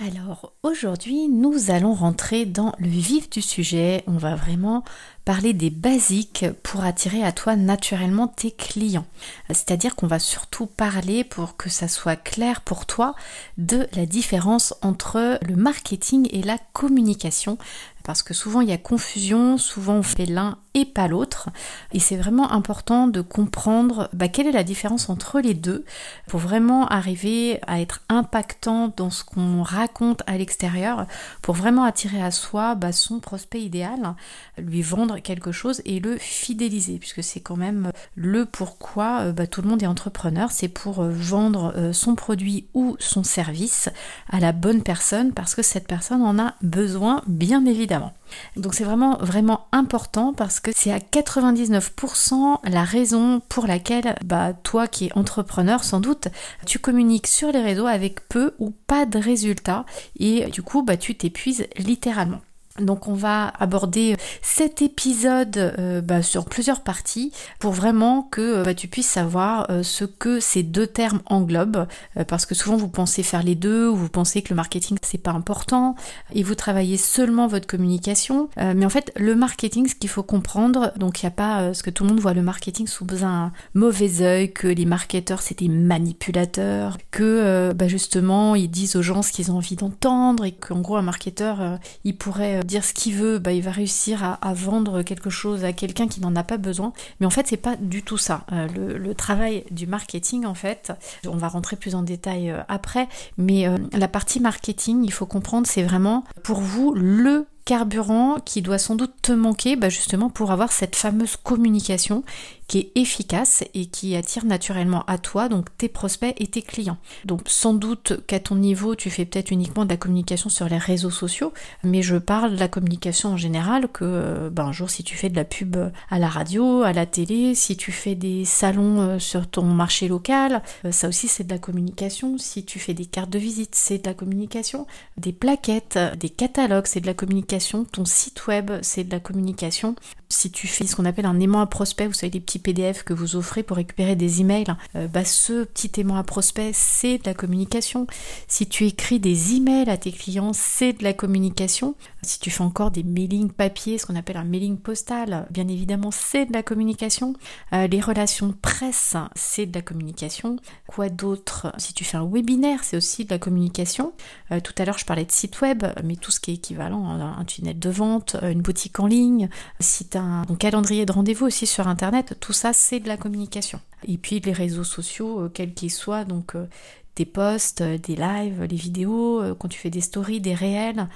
Alors aujourd'hui, nous allons rentrer dans le vif du sujet. On va vraiment parler des basiques pour attirer à toi naturellement tes clients. C'est-à-dire qu'on va surtout parler pour que ça soit clair pour toi de la différence entre le marketing et la communication parce que souvent il y a confusion, souvent on fait l'un et pas l'autre, et c'est vraiment important de comprendre bah, quelle est la différence entre les deux pour vraiment arriver à être impactant dans ce qu'on raconte à l'extérieur, pour vraiment attirer à soi bah, son prospect idéal, lui vendre quelque chose et le fidéliser, puisque c'est quand même le pourquoi euh, bah, tout le monde est entrepreneur, c'est pour euh, vendre euh, son produit ou son service à la bonne personne, parce que cette personne en a besoin, bien évidemment. Donc c'est vraiment vraiment important parce que c'est à 99% la raison pour laquelle bah toi qui es entrepreneur sans doute tu communiques sur les réseaux avec peu ou pas de résultats et du coup bah tu t'épuises littéralement. Donc on va aborder cet épisode euh, bah, sur plusieurs parties pour vraiment que bah, tu puisses savoir euh, ce que ces deux termes englobent euh, parce que souvent vous pensez faire les deux ou vous pensez que le marketing c'est pas important et vous travaillez seulement votre communication. Mais en fait le marketing ce qu'il faut comprendre donc il n'y a pas ce que tout le monde voit le marketing sous un mauvais œil que les marketeurs c'est des manipulateurs que bah, justement ils disent aux gens ce qu'ils ont envie d'entendre et qu'en gros un marketeur il pourrait dire ce qu'il veut, bah, il va réussir à, vendre quelque chose à quelqu'un qui n'en a pas besoin. Mais en fait, c'est pas du tout ça. Euh, le, travail du marketing, en fait, on va rentrer plus en détail euh, après, mais euh, la partie marketing, il faut comprendre, c'est vraiment pour vous le carburant qui doit sans doute te manquer bah, justement pour avoir cette fameuse communication qui est efficace et qui attire naturellement à toi, donc tes prospects et tes clients. Donc sans doute qu'à ton niveau, tu fais peut-être uniquement de la communication sur les réseaux sociaux, mais je parle de la communication en général, que euh, ben, un jour si tu fais de la pub à la radio, à la télé, si tu fais des salons euh, sur ton marché local, euh, ça aussi c'est de la communication. Si tu fais des cartes de visite, c'est de la communication. Des plaquettes, des catalogues, c'est de la communication. Ton site web, c'est de la communication si tu fais ce qu'on appelle un aimant à prospect, vous savez les petits PDF que vous offrez pour récupérer des emails, euh, bah ce petit aimant à prospect, c'est de la communication. Si tu écris des emails à tes clients, c'est de la communication. Si tu fais encore des mailings papier, ce qu'on appelle un mailing postal, bien évidemment, c'est de la communication. Euh, les relations presse, c'est de la communication. Quoi d'autre? Si tu fais un webinaire, c'est aussi de la communication. Euh, tout à l'heure, je parlais de site web, mais tout ce qui est équivalent, un tunnel de vente, une boutique en ligne, si tu un, calendrier de rendez-vous aussi sur Internet, tout ça c'est de la communication. Et puis les réseaux sociaux, euh, quels qu'ils soient, donc euh, des posts, euh, des lives, les vidéos, quand tu fais des stories, des réels,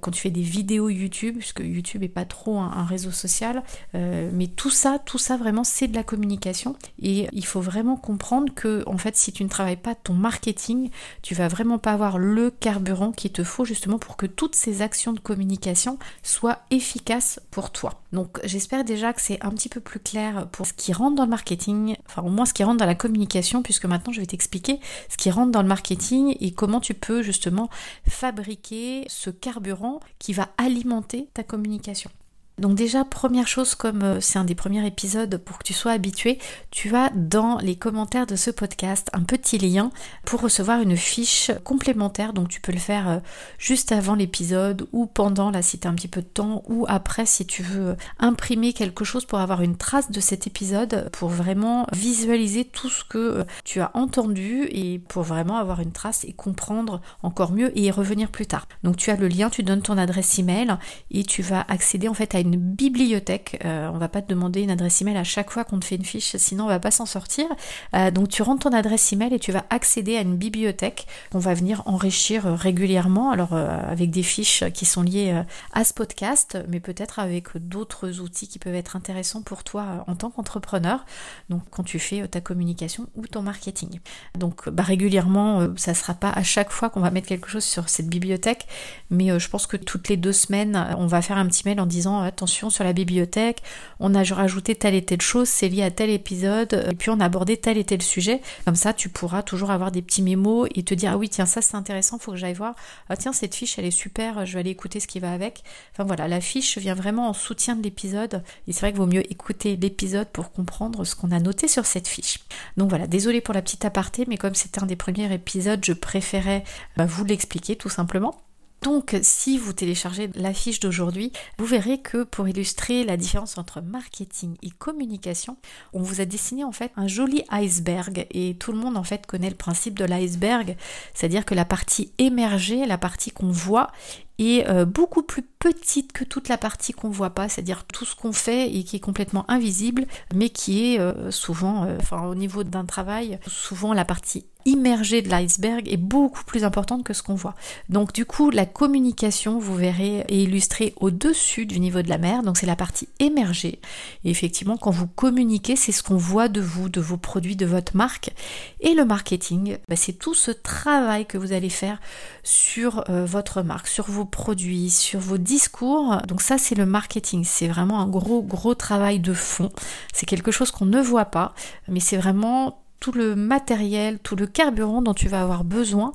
quand tu fais des vidéos YouTube, puisque YouTube est pas trop un, réseau social, mais tout ça, tout ça vraiment c'est de la communication et il faut vraiment comprendre que en fait si tu ne travailles pas ton marketing, tu vas vraiment pas avoir le carburant qu'il te faut justement pour que toutes ces actions de communication soient efficaces pour toi. Donc j'espère déjà que c'est un petit peu plus clair pour ce qui rentre dans le marketing, enfin au moins ce qui rentre dans la communication, puisque maintenant je vais t'expliquer ce qui rentre dans le marketing et comment tu peux justement fabriquer ce carburant qui va alimenter ta communication. Donc déjà, première chose, comme euh, c'est un des premiers épisodes pour que tu sois habitué, tu as dans les commentaires de ce podcast un petit lien pour recevoir une fiche complémentaire. Donc tu peux le faire euh, juste avant l'épisode ou pendant, là si tu as un petit peu de temps, ou après si tu veux euh, imprimer quelque chose pour avoir une trace de cet épisode, pour vraiment visualiser tout ce que tu as entendu et pour vraiment avoir une trace et comprendre encore mieux et revenir plus tard. Donc tu as le lien, tu donnes ton adresse email et tu vas accéder en fait à une bibliothèque. Euh, on va pas te demander une adresse email à chaque fois qu'on te fait une fiche, sinon on va pas s'en sortir. Euh, donc tu rentres ton adresse email et tu vas accéder à une bibliothèque qu'on va venir enrichir euh, régulièrement, alors avec des fiches qui sont liées à ce podcast, mais peut-être avec d'autres outils qui peuvent être intéressants pour toi en tant qu'entrepreneur. Donc quand tu fais ta communication ou ton marketing. Donc bah, régulièrement, ça sera pas à chaque fois qu'on va mettre quelque chose sur cette bibliothèque, mais je pense que toutes les deux semaines, on va faire un petit mail en disant attention sur la bibliothèque, on a rajouté telle et telle chose, c'est lié à tel épisode, euh, et puis on a abordé tel et tel sujet. Comme ça, tu pourras toujours avoir des petits mémos et te dire ah oui tiens ça c'est intéressant, faut que j'aille voir. Ah tiens cette fiche elle est super, je vais aller écouter ce qui va avec. Enfin voilà, la fiche vient vraiment en soutien de l'épisode. Et c'est vrai qu'il vaut mieux écouter l'épisode pour comprendre ce qu'on a noté sur cette fiche. Donc voilà, désolé pour la petite aparté, mais comme c'était un des premiers épisodes, je préférais bah, vous l'expliquer tout simplement. Donc si vous téléchargez la fiche d'aujourd'hui, vous verrez que pour illustrer la différence entre marketing et communication, on vous a dessiné en fait un joli iceberg. Et tout le monde en fait connaît le principe de l'iceberg, c'est-à-dire que la partie émergée, la partie qu'on voit est euh, beaucoup plus petite que toute la partie qu'on voit pas, c'est-à-dire tout ce qu'on fait et qui est complètement invisible, mais qui est euh, souvent, euh, enfin au niveau d'un travail, souvent la partie immergée de l'iceberg est beaucoup plus importante que ce qu'on voit. Donc du coup, la communication, vous verrez, est illustrée au-dessus du niveau de la mer, donc c'est la partie émergée. Et effectivement, quand vous communiquez, c'est ce qu'on voit de vous, de vos produits, de votre marque. Et le marketing, bah, c'est tout ce travail que vous allez faire sur votre marque, sur vos produits, sur vos discours. Donc ça, c'est le marketing. C'est vraiment un gros, gros travail de fond. C'est quelque chose qu'on ne voit pas, mais c'est vraiment tout le matériel, tout le carburant dont tu vas avoir besoin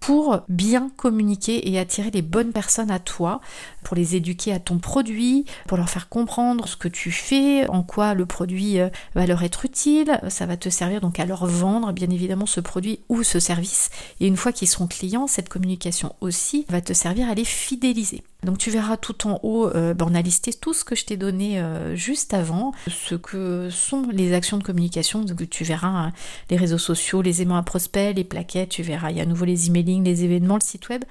pour bien communiquer et attirer les bonnes personnes à toi, pour les éduquer à ton produit, pour leur faire comprendre ce que tu fais, en quoi le produit euh, va leur être utile, ça va te servir donc à leur vendre bien évidemment ce produit ou ce service. Et une fois qu'ils seront clients, cette communication aussi va te servir à les fidéliser. Donc tu verras tout en haut, euh, ben, on a listé tout ce que je t'ai donné euh, juste avant, ce que sont les actions de communication. Donc tu verras hein, les réseaux sociaux, les aimants à prospects, les plaquettes, tu verras, il y a à nouveau les emailing, les événements, le site web.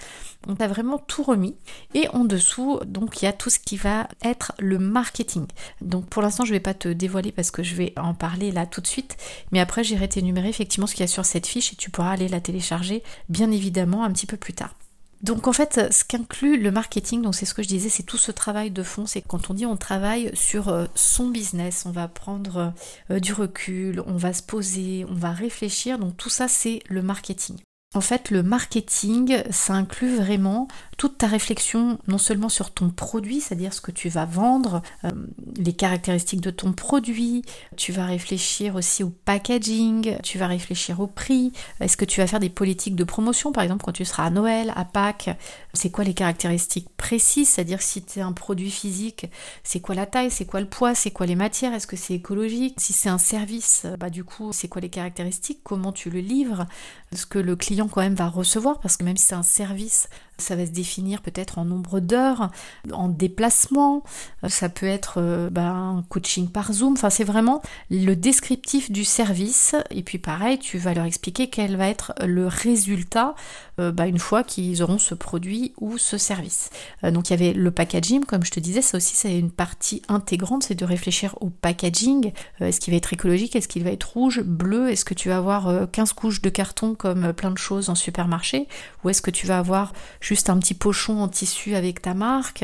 On t'a vraiment tout remis. Et en dessous, donc il y a tout ce qui va être le marketing. Donc pour l'instant, je ne vais pas te dévoiler parce que je vais en parler là tout de suite. Mais après, j'irai t'énumérer effectivement ce qu'il y a sur cette fiche et tu pourras aller la télécharger bien évidemment un petit peu plus tard. Donc en fait, ce qu'inclut le marketing, donc c'est ce que je disais, c'est tout ce travail de fond, c'est quand on dit on travaille sur euh, son business, on va prendre euh, du recul, on va se poser, on va réfléchir, donc tout ça c'est le marketing. En fait, le marketing, ça inclut vraiment toute ta réflexion, non seulement sur ton produit, c'est-à-dire ce que tu vas vendre, euh, les caractéristiques de ton produit, tu vas réfléchir aussi au packaging, tu vas réfléchir au prix, est-ce que tu vas faire des politiques de promotion, par exemple quand tu seras à Noël, à Pâques, c'est quoi les caractéristiques précises, c'est-à-dire si tu es un produit physique, c'est quoi la taille, c'est quoi le poids, c'est quoi les matières, est-ce que c'est écologique, si c'est un service, bah du coup, c'est quoi les caractéristiques, comment tu le livres, ce que le client quand même va recevoir, parce que même si c'est un service, ça va se définir peut-être en nombre d'heures, en déplacement, ça peut être euh, bah, un coaching par Zoom, enfin c'est vraiment le descriptif du service, et puis pareil, tu vas leur expliquer quel va être le résultat euh, bah, une fois qu'ils auront ce produit ou ce service. Euh, donc il y avait le packaging, comme je te disais, ça aussi c'est une partie intégrante, c'est de réfléchir au packaging, est-ce qu'il va être écologique, est-ce qu'il va être rouge, bleu, est-ce que tu vas avoir 15 couches de carton comme plein de choses en supermarché, ou est-ce que tu vas avoir juste un petit pochon en tissu avec ta marque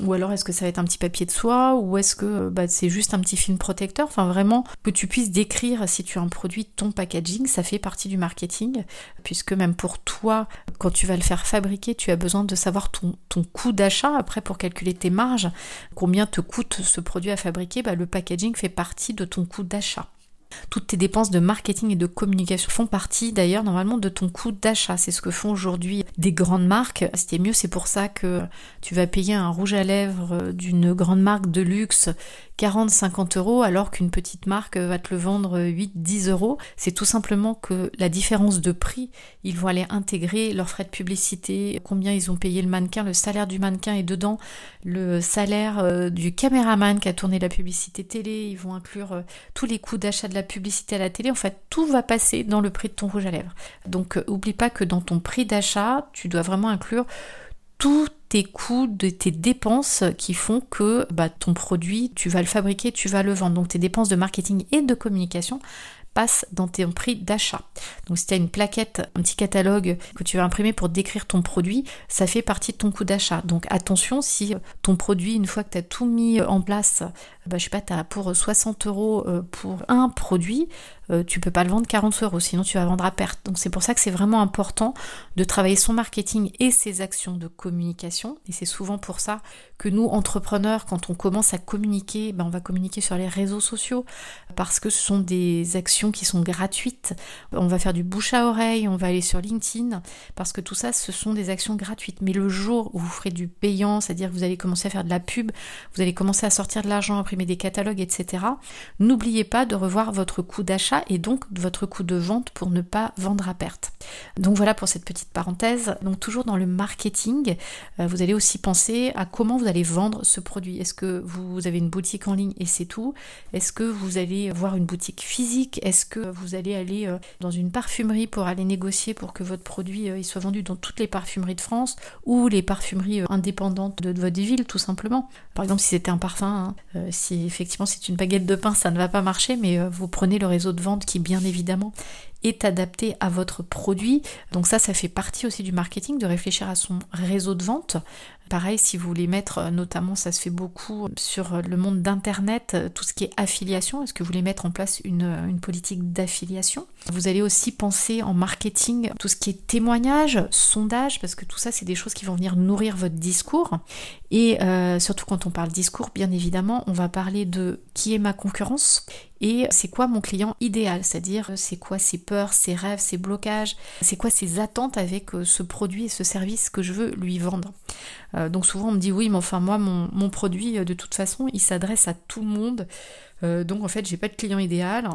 Ou alors est-ce que ça va être un petit papier de soie Ou est-ce que bah, c'est juste un petit film protecteur Enfin vraiment que tu puisses décrire si tu as un produit ton packaging, ça fait partie du marketing, puisque même pour toi, quand tu vas le faire fabriquer, tu as besoin de savoir ton, ton coût d'achat. Après, pour calculer tes marges, combien te coûte ce produit à fabriquer, bah, le packaging fait partie de ton coût d'achat. Toutes tes dépenses de marketing et de communication font partie d'ailleurs normalement de ton coût d'achat. C'est ce que font aujourd'hui des grandes marques. C'était mieux, c'est pour ça que tu vas payer un rouge à lèvres d'une grande marque de luxe 40-50 euros alors qu'une petite marque va te le vendre 8-10 euros. C'est tout simplement que la différence de prix, ils vont aller intégrer leurs frais de publicité, combien ils ont payé le mannequin, le salaire du mannequin et dedans le salaire euh, du caméraman qui a tourné la publicité télé, ils vont inclure euh, tous les coûts d'achat de la publicité à la télé. En fait, tout va passer dans le prix de ton rouge à lèvres. Donc, euh, oublie pas que dans ton prix d'achat, tu dois vraiment inclure tous tes coûts, tes dépenses qui font que bah, ton produit, tu vas le fabriquer, tu vas le vendre. Donc tes dépenses de marketing et de communication dans ton prix d'achat. Donc si tu as une plaquette, un petit catalogue que tu vas imprimer pour décrire ton produit, ça fait partie de ton coût d'achat. Donc attention si ton produit, une fois que tu as tout mis en place, bah, je sais pas, tu as pour 60 euros euh, pour un produit, euh, tu peux pas le vendre 40 euros, sinon tu vas vendre à perte. Donc c'est pour ça que c'est vraiment important de travailler son marketing et ses actions de communication. Et c'est souvent pour ça que nous, entrepreneurs, quand on commence à communiquer, ben on va communiquer sur les réseaux sociaux parce que ce sont des actions qui sont gratuites. On va faire du bouche à oreille, on va aller sur LinkedIn parce que tout ça, ce sont des actions gratuites. Mais le jour où vous ferez du payant, c'est-à-dire que vous allez commencer à faire de la pub, vous allez commencer à sortir de l'argent, imprimer des catalogues, etc., n'oubliez pas de revoir votre coût d'achat et donc votre coût de vente pour ne pas vendre à perte. Donc voilà pour cette petite parenthèse. Donc toujours dans le marketing, euh, vous allez aussi penser à comment vous allez vendre ce produit. Est-ce que vous avez une boutique en ligne et c'est tout? Est-ce que vous allez voir une boutique physique? Que vous allez aller euh, dans une parfumerie pour aller négocier pour que votre produit euh, soit vendu dans toutes les parfumeries de France ou les parfumeries indépendantes de, votre ville tout simplement? Par exemple si c'était un parfum, hein, si effectivement c'est une baguette de pain ça ne va pas marcher mais vous prenez le réseau de vente qui bien évidemment est adapté à votre produit. Donc ça, ça fait partie aussi du marketing, de réfléchir à son réseau de vente. Pareil, si vous voulez mettre, euh, notamment ça se fait beaucoup sur le monde d'Internet, euh, tout ce qui est affiliation, est-ce que vous voulez mettre en place euh, une politique d'affiliation? Vous allez aussi penser en marketing tout ce qui est témoignage, sondage, parce que tout ça, c'est des choses qui vont venir nourrir votre discours. Et surtout quand on parle discours, bien évidemment, on va parler de qui est ma concurrence et c'est quoi mon client idéal, c'est-à-dire c'est quoi ses peurs, ses rêves, ses blocages, c'est quoi ses attentes avec ce produit et ce service que je veux lui vendre. Euh, donc souvent on me dit oui, mais enfin moi mon, produit euh, de toute façon il s'adresse à tout le monde. Euh, donc en fait j'ai pas de client idéal.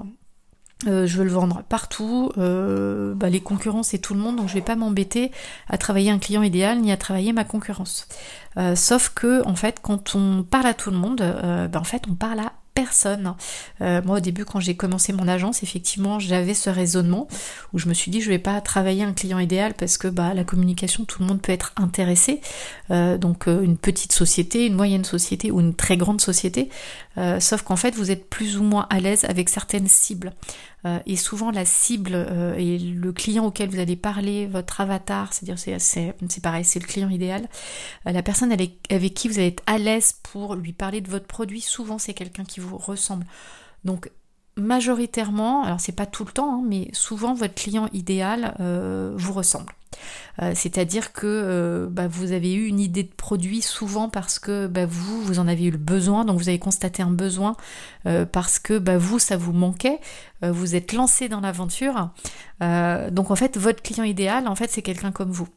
je veux le vendre partout, bah, les concurrents c'est tout le monde, donc je vais pas m'embêter à travailler un client idéal ni à travailler ma concurrence. sauf que en fait quand on parle à tout le monde, bah, en fait on parle à personne. Euh, moi au début quand j'ai commencé mon agence, effectivement j'avais ce raisonnement où je me suis dit je vais pas travailler un client idéal parce que bah la communication tout le monde peut être intéressé. Euh, donc euh, une petite société, une moyenne société ou une très grande société. sauf qu'en fait vous êtes plus ou moins à l'aise avec certaines cibles. Et souvent la cible et le client auquel vous allez parler, votre avatar, c'est-à-dire c'est pareil, c'est le client idéal. la personne avec, qui vous allez être à l'aise pour lui parler de votre produit, souvent c'est quelqu'un qui vous ressemble. Donc majoritairement, alors c'est pas tout le temps, hein, mais souvent votre client idéal euh, vous ressemble. Euh, c'est-à-dire que euh, bah, vous avez eu une idée de produit souvent parce que bah, vous, vous en avez eu le besoin, donc vous avez constaté un besoin parce que bah, vous, ça vous manquait, vous êtes lancé dans l'aventure. donc en fait, votre client idéal, en fait, c'est quelqu'un comme vous.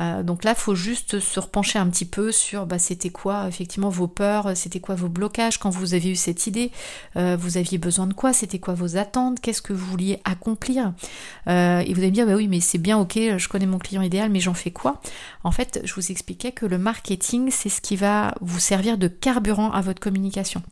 Euh, donc là, il faut juste se repencher un petit peu sur bah, c'était quoi effectivement vos peurs, c'était quoi vos blocages quand vous avez eu cette idée, euh, vous aviez besoin de quoi, c'était quoi vos attentes, qu'est-ce que vous vouliez accomplir. Euh, et vous allez me dire, bah oui, mais c'est bien, ok, je connais mon client idéal, mais j'en fais quoi? En fait, je vous expliquais que le marketing, c'est ce qui va vous servir de carburant à votre communication.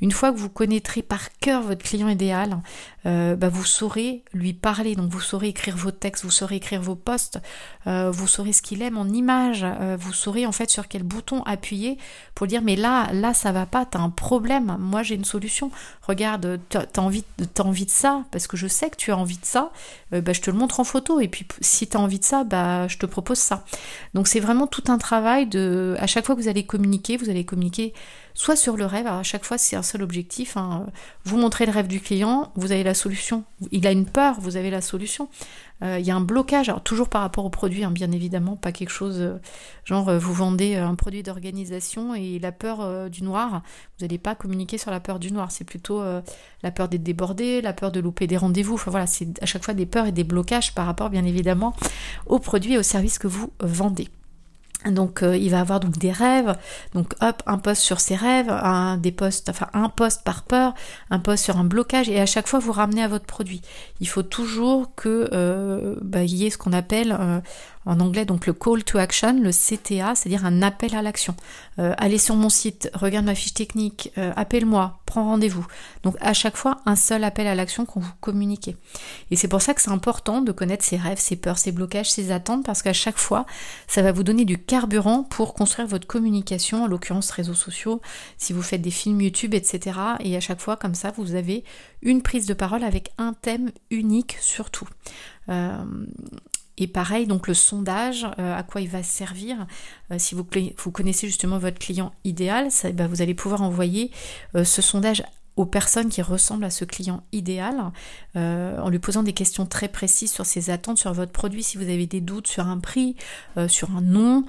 Une fois que vous connaîtrez par cœur votre client idéal, bah, vous saurez lui parler, donc vous saurez écrire vos textes, vous saurez écrire vos posts, vous saurez ce qu'il aime en image. Euh, vous saurez en fait sur quel bouton appuyer pour dire mais là, là ça va pas, t'as un problème, moi j'ai une solution. Regarde, t'as envie, envie de ça, parce que je sais que tu as envie de ça, euh, bah, je te le montre en photo. Et puis si tu as envie de ça, bah, je te propose ça. Donc c'est vraiment tout un travail de. À chaque fois que vous allez communiquer, vous allez communiquer soit sur le rêve. À chaque fois, c'est un seul objectif. Hein. Vous montrez le rêve du client, vous avez la solution. Il a une peur, vous avez la solution. Euh, il y a un blocage, alors toujours par rapport au produit, hein, bien évidemment, pas quelque chose euh, genre euh, vous vendez un produit d'organisation et la peur du noir, vous n'allez pas communiquer sur la peur du noir, c'est plutôt la peur d'être débordé, la peur de louper des rendez-vous, enfin voilà, c'est à chaque fois des peurs et des blocages par rapport bien évidemment aux produits et aux services que vous vendez. Donc il va avoir donc des rêves, donc hop, un poste sur ses rêves, un des postes, enfin un poste par peur, un poste sur un blocage, et à chaque fois vous ramenez à votre produit. Il faut toujours que euh, bah, il y ait ce qu'on appelle euh, en anglais donc le call to action, le CTA, c'est-à-dire un appel à l'action. Euh, allez sur mon site, regarde ma fiche technique, euh, appelle-moi, prends rendez-vous. Donc à chaque fois un seul appel à l'action qu'on vous communiquez. Et c'est pour ça que c'est important de connaître ses rêves, ses peurs, ses blocages, ses attentes, parce qu'à chaque fois ça va vous donner du carburant pour construire votre communication, en l'occurrence réseaux sociaux, si vous faites des films YouTube, etc. Et à chaque fois comme ça vous avez une prise de parole avec un thème unique surtout. Euh, et pareil, donc le sondage, euh, à quoi il va servir. Euh, si vous, connaissez justement votre client idéal, bah, vous allez pouvoir envoyer euh, ce sondage aux personnes qui ressemblent à ce client idéal, en lui posant des questions très précises sur ses attentes, sur votre produit, si vous avez des doutes sur un prix, sur un nom,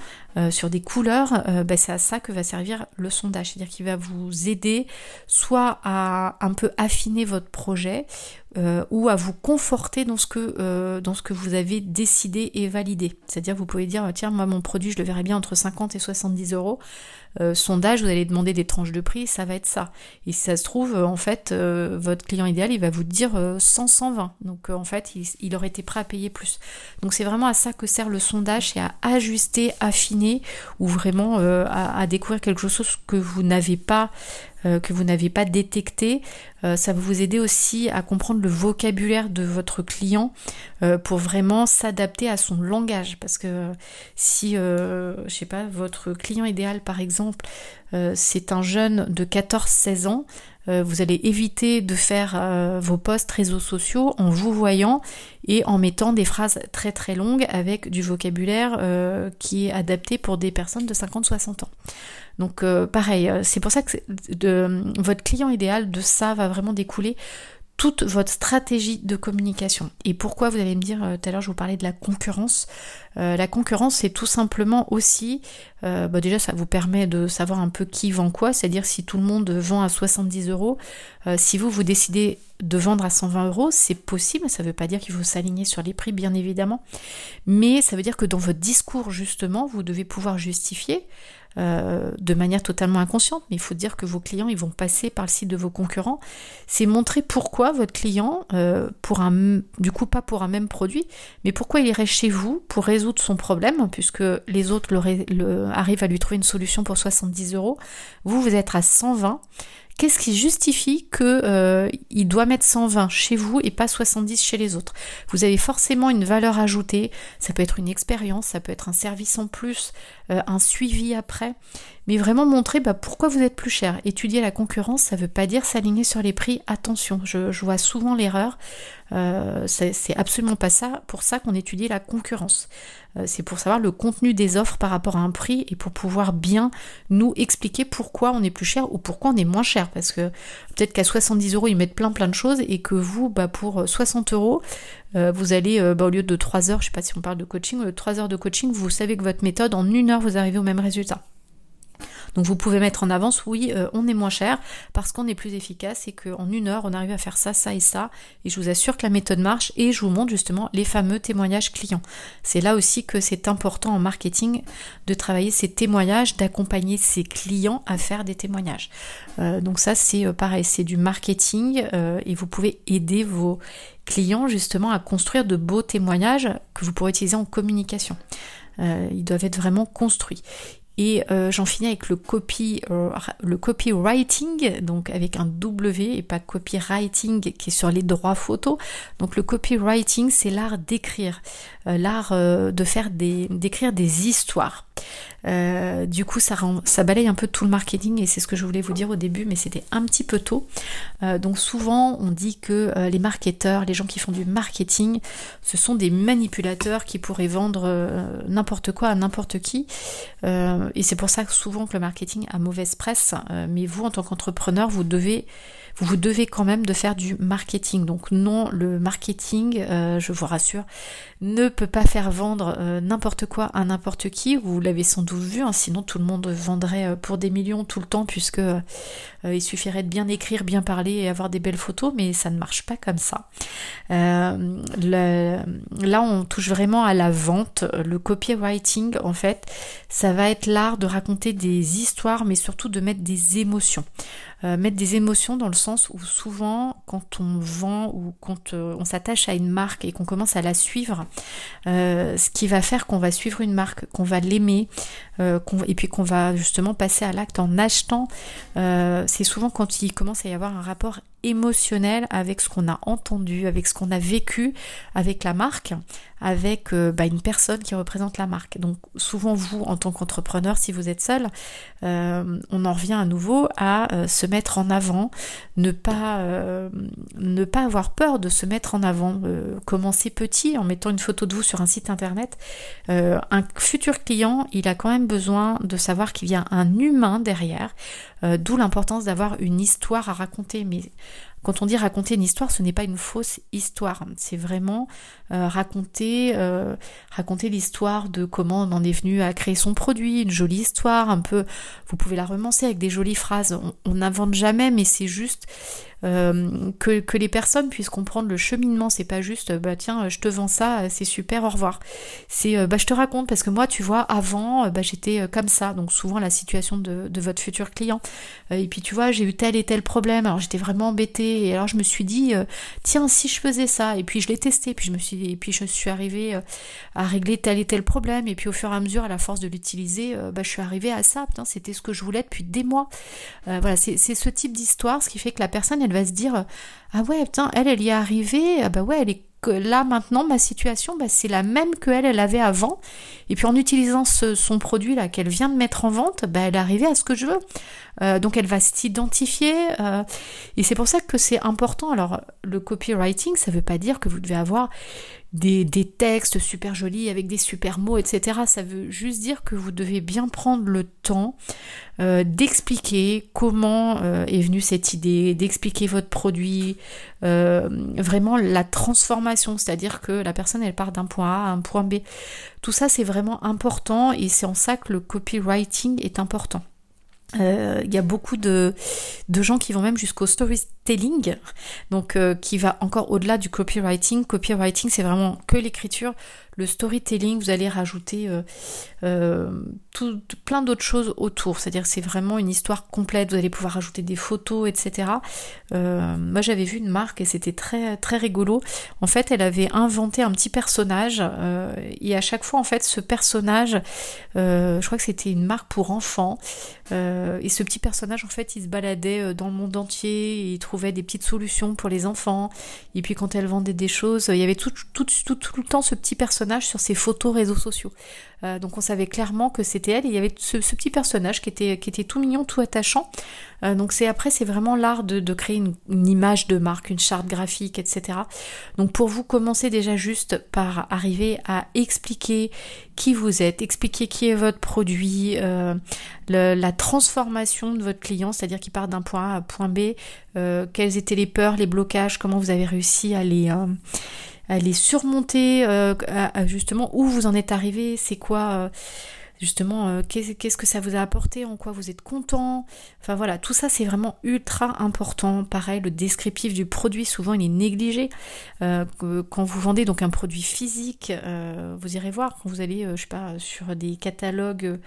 sur des couleurs, bah, c'est à ça que va servir le sondage. C'est-à-dire qu'il va vous aider soit à un peu affiner votre projet, euh, ou à vous conforter dans ce, que, euh, vous avez décidé et validé. C'est-à-dire vous pouvez dire tiens moi mon produit je le verrai bien entre 50 et 70 euros. Euh, sondage, vous allez demander des tranches de prix, ça va être ça. Et si ça se trouve, en fait, votre client idéal, il va vous dire 100, 120. Donc en fait, il, aurait été prêt à payer plus. Donc c'est vraiment à ça que sert le sondage, c'est à ajuster, affiner, ou vraiment à, à, découvrir quelque chose que vous n'avez pas euh, détecté. Euh, ça va vous aider aussi à comprendre le vocabulaire de votre client euh, pour vraiment s'adapter à son langage. Parce que si, je sais pas, votre client idéal par exemple, c'est un jeune de 14-16 ans, vous allez éviter de faire vos posts réseaux sociaux en vous voyant et en mettant des phrases très très longues avec du vocabulaire qui est adapté pour des personnes de 50-60 ans. Donc euh, pareil, euh, c'est pour ça que votre client idéal, de ça va vraiment découler toute votre stratégie de communication. Et pourquoi vous allez me dire, euh, tout à l'heure je vous parlais de la concurrence. la concurrence c'est tout simplement aussi, bah, déjà ça vous permet de savoir un peu qui vend quoi, c'est-à-dire si tout le monde vend à 70 euros, si vous vous décidez de vendre à 120 euros, c'est possible, ça ne veut pas dire qu'il faut s'aligner sur les prix bien évidemment, mais ça veut dire que dans votre discours justement, vous devez pouvoir justifier euh, de manière totalement inconsciente, mais il faut dire que vos clients ils vont passer par le site de vos concurrents. C'est montrer pourquoi votre client, euh, pour un, du coup pas pour un même produit, mais pourquoi il irait chez vous pour résoudre son problème, puisque les autres arrivent à lui trouver une solution pour 70 euros. Vous, vous êtes à 120. Qu'est-ce qui justifie que euh, il doit mettre 120 chez vous et pas 70 chez les autres? Vous avez forcément une valeur ajoutée, ça peut être une expérience, ça peut être un service en plus, euh, un suivi après, mais vraiment montrer bah, pourquoi vous êtes plus cher. Étudier la concurrence, ça ne veut pas dire s'aligner sur les prix. Attention, je, vois souvent l'erreur. Euh, c'est absolument pas ça. Pour ça qu'on étudie la concurrence. Euh, c'est pour savoir le contenu des offres par rapport à un prix et pour pouvoir bien nous expliquer pourquoi on est plus cher ou pourquoi on est moins cher. Parce que peut-être qu'à 70 euros, ils mettent plein plein de choses et que vous, bah, pour 60 euros, euh, vous allez, bah, au lieu de 3 heures, je sais pas si on parle de coaching, au lieu de 3 heures de coaching, vous savez que votre méthode, en une heure, vous arrivez au même résultat. Donc vous pouvez mettre en avance, oui, euh, on est moins cher parce qu'on est plus efficace et qu'en une heure, on arrive à faire ça, ça et ça. Et je vous assure que la méthode marche et je vous montre justement les fameux témoignages clients. C'est là aussi que c'est important en marketing de travailler ces témoignages, d'accompagner ses clients à faire des témoignages. Euh, donc ça, c'est euh, pareil, c'est du marketing et vous pouvez aider vos clients justement à construire de beaux témoignages que vous pourrez utiliser en communication. ils doivent être vraiment construits. Et euh, j'en finis avec le copy, euh, le copywriting, donc avec un W et pas copywriting qui est sur les droits photos. Donc le copywriting, c'est l'art d'écrire, euh, l'art de faire des, d'écrire des histoires. Euh, du coup, ça, balaye un peu tout le marketing et c'est ce que je voulais vous dire au début, mais c'était un petit peu tôt. Euh, donc souvent, on dit que euh, les marketeurs, les gens qui font du marketing, ce sont des manipulateurs qui pourraient vendre n'importe quoi à n'importe qui. et c'est pour ça souvent que le marketing a mauvaise presse. mais vous, en tant qu'entrepreneur, vous devez quand même de faire du marketing. Donc non, le marketing, je vous rassure, ne peut pas faire vendre n'importe quoi à n'importe qui. L'avez sans doute vu, hein, sinon tout le monde vendrait euh, pour des millions tout le temps, puisque il suffirait de bien écrire, bien parler et avoir des belles photos, mais ça ne marche pas comme ça. là, on touche vraiment à la vente. Le copywriting, en fait, ça va être l'art de raconter des histoires, mais surtout de mettre des émotions. Euh, mettre des émotions dans le sens où souvent quand on vend ou quand euh, on s'attache à une marque et qu'on commence à la suivre, euh, ce qui va faire qu'on va suivre une marque, qu'on va l'aimer, et puis qu'on va justement passer à l'acte en achetant, c'est souvent quand il commence à y avoir un rapport émotionnel avec ce qu'on a entendu, avec ce qu'on a vécu avec la marque, avec euh, bah, une personne qui représente la marque. Donc souvent vous, en tant qu'entrepreneur, si vous êtes seul, euh, on en revient à nouveau à euh, se mettre en avant, ne pas, ne pas avoir peur de se mettre en avant. commencer petit en mettant une photo de vous sur un site internet. un futur client, il a quand même besoin de savoir qu'il y a un humain derrière, d'où l'importance d'avoir une histoire à raconter. Mais quand on dit raconter une histoire, ce n'est pas une fausse histoire. C'est vraiment euh, raconter, euh, raconter l'histoire de comment on en est venu à créer son produit, une jolie histoire, un peu. Vous pouvez la romancer avec des jolies phrases. On n'invente jamais, mais c'est juste euh, que, les personnes puissent comprendre le cheminement. C'est pas juste, bah tiens, je te vends ça, c'est super, au revoir. C'est, bah je te raconte parce que moi, tu vois, avant, bah j'étais comme ça. Donc souvent la situation de, votre futur client. et puis tu vois, j'ai eu tel et tel problème. Alors j'étais vraiment embêtée. Et alors je me suis dit, tiens, si je faisais ça. Et puis je l'ai testé. Puis je me suis, et puis je suis arrivée à régler tel et tel problème. Et puis au fur et à mesure, à la force de l'utiliser, bah je suis arrivée à ça. C'était ce que je voulais depuis des mois. voilà, c'est ce type d'histoire, ce qui fait que la personne, elle va se dire ah ouais putain elle elle y est arrivée ah bah ouais elle est là maintenant ma situation bah, c'est la même que elle elle avait avant et puis en utilisant son produit là qu'elle vient de mettre en vente bah, elle est arrivée à ce que je veux euh, donc elle va s'identifier euh, et c'est pour ça que c'est important alors le copywriting ça veut pas dire que vous devez avoir des, textes super jolis avec des super mots, etc. Ça veut juste dire que vous devez bien prendre le temps euh, d'expliquer comment euh, est venue cette idée, d'expliquer votre produit, euh, vraiment la transformation, c'est-à-dire que la personne elle part d'un point A à un point B. Tout ça c'est vraiment important et c'est en ça que le copywriting est important. Il y a beaucoup de, de, gens qui vont même jusqu'au storytelling, donc qui va encore au-delà du copywriting. Copywriting, c'est vraiment que l'écriture le storytelling, vous allez rajouter euh, euh, tout, plein d'autres choses autour. C'est-à-dire c'est vraiment une histoire complète. Vous allez pouvoir rajouter des photos, etc. Euh, moi j'avais vu une marque et c'était très très rigolo. En fait, elle avait inventé un petit personnage et à chaque fois en fait ce personnage, je crois que c'était une marque pour enfants. et ce petit personnage en fait il se baladait dans le monde entier, il trouvait des petites solutions pour les enfants. Et puis quand elle vendait des choses, il y avait tout, tout, tout, tout le temps ce petit personnage sur ses photos réseaux sociaux. Euh, donc on savait clairement que c'était elle. Il y avait ce, petit personnage qui était, qui était tout mignon, tout attachant. Euh, donc c'est après c'est vraiment l'art de, créer une, image de marque, une charte graphique, etc. Donc pour vous commencez déjà juste par arriver à expliquer qui vous êtes, expliquer qui est votre produit, euh, la transformation de votre client, c'est-à-dire qu'il part d'un point A à point B, quelles étaient les peurs, les blocages, comment vous avez réussi à les les surmonter, euh, justement où vous en êtes arrivé, c'est quoi euh, justement euh, qu'est-ce que ça vous a apporté, en quoi vous êtes content. Enfin voilà, tout ça c'est vraiment ultra important. Pareil, le descriptif du produit souvent il est négligé. quand vous vendez donc un produit physique, vous irez voir quand vous allez, je sais pas, sur des catalogues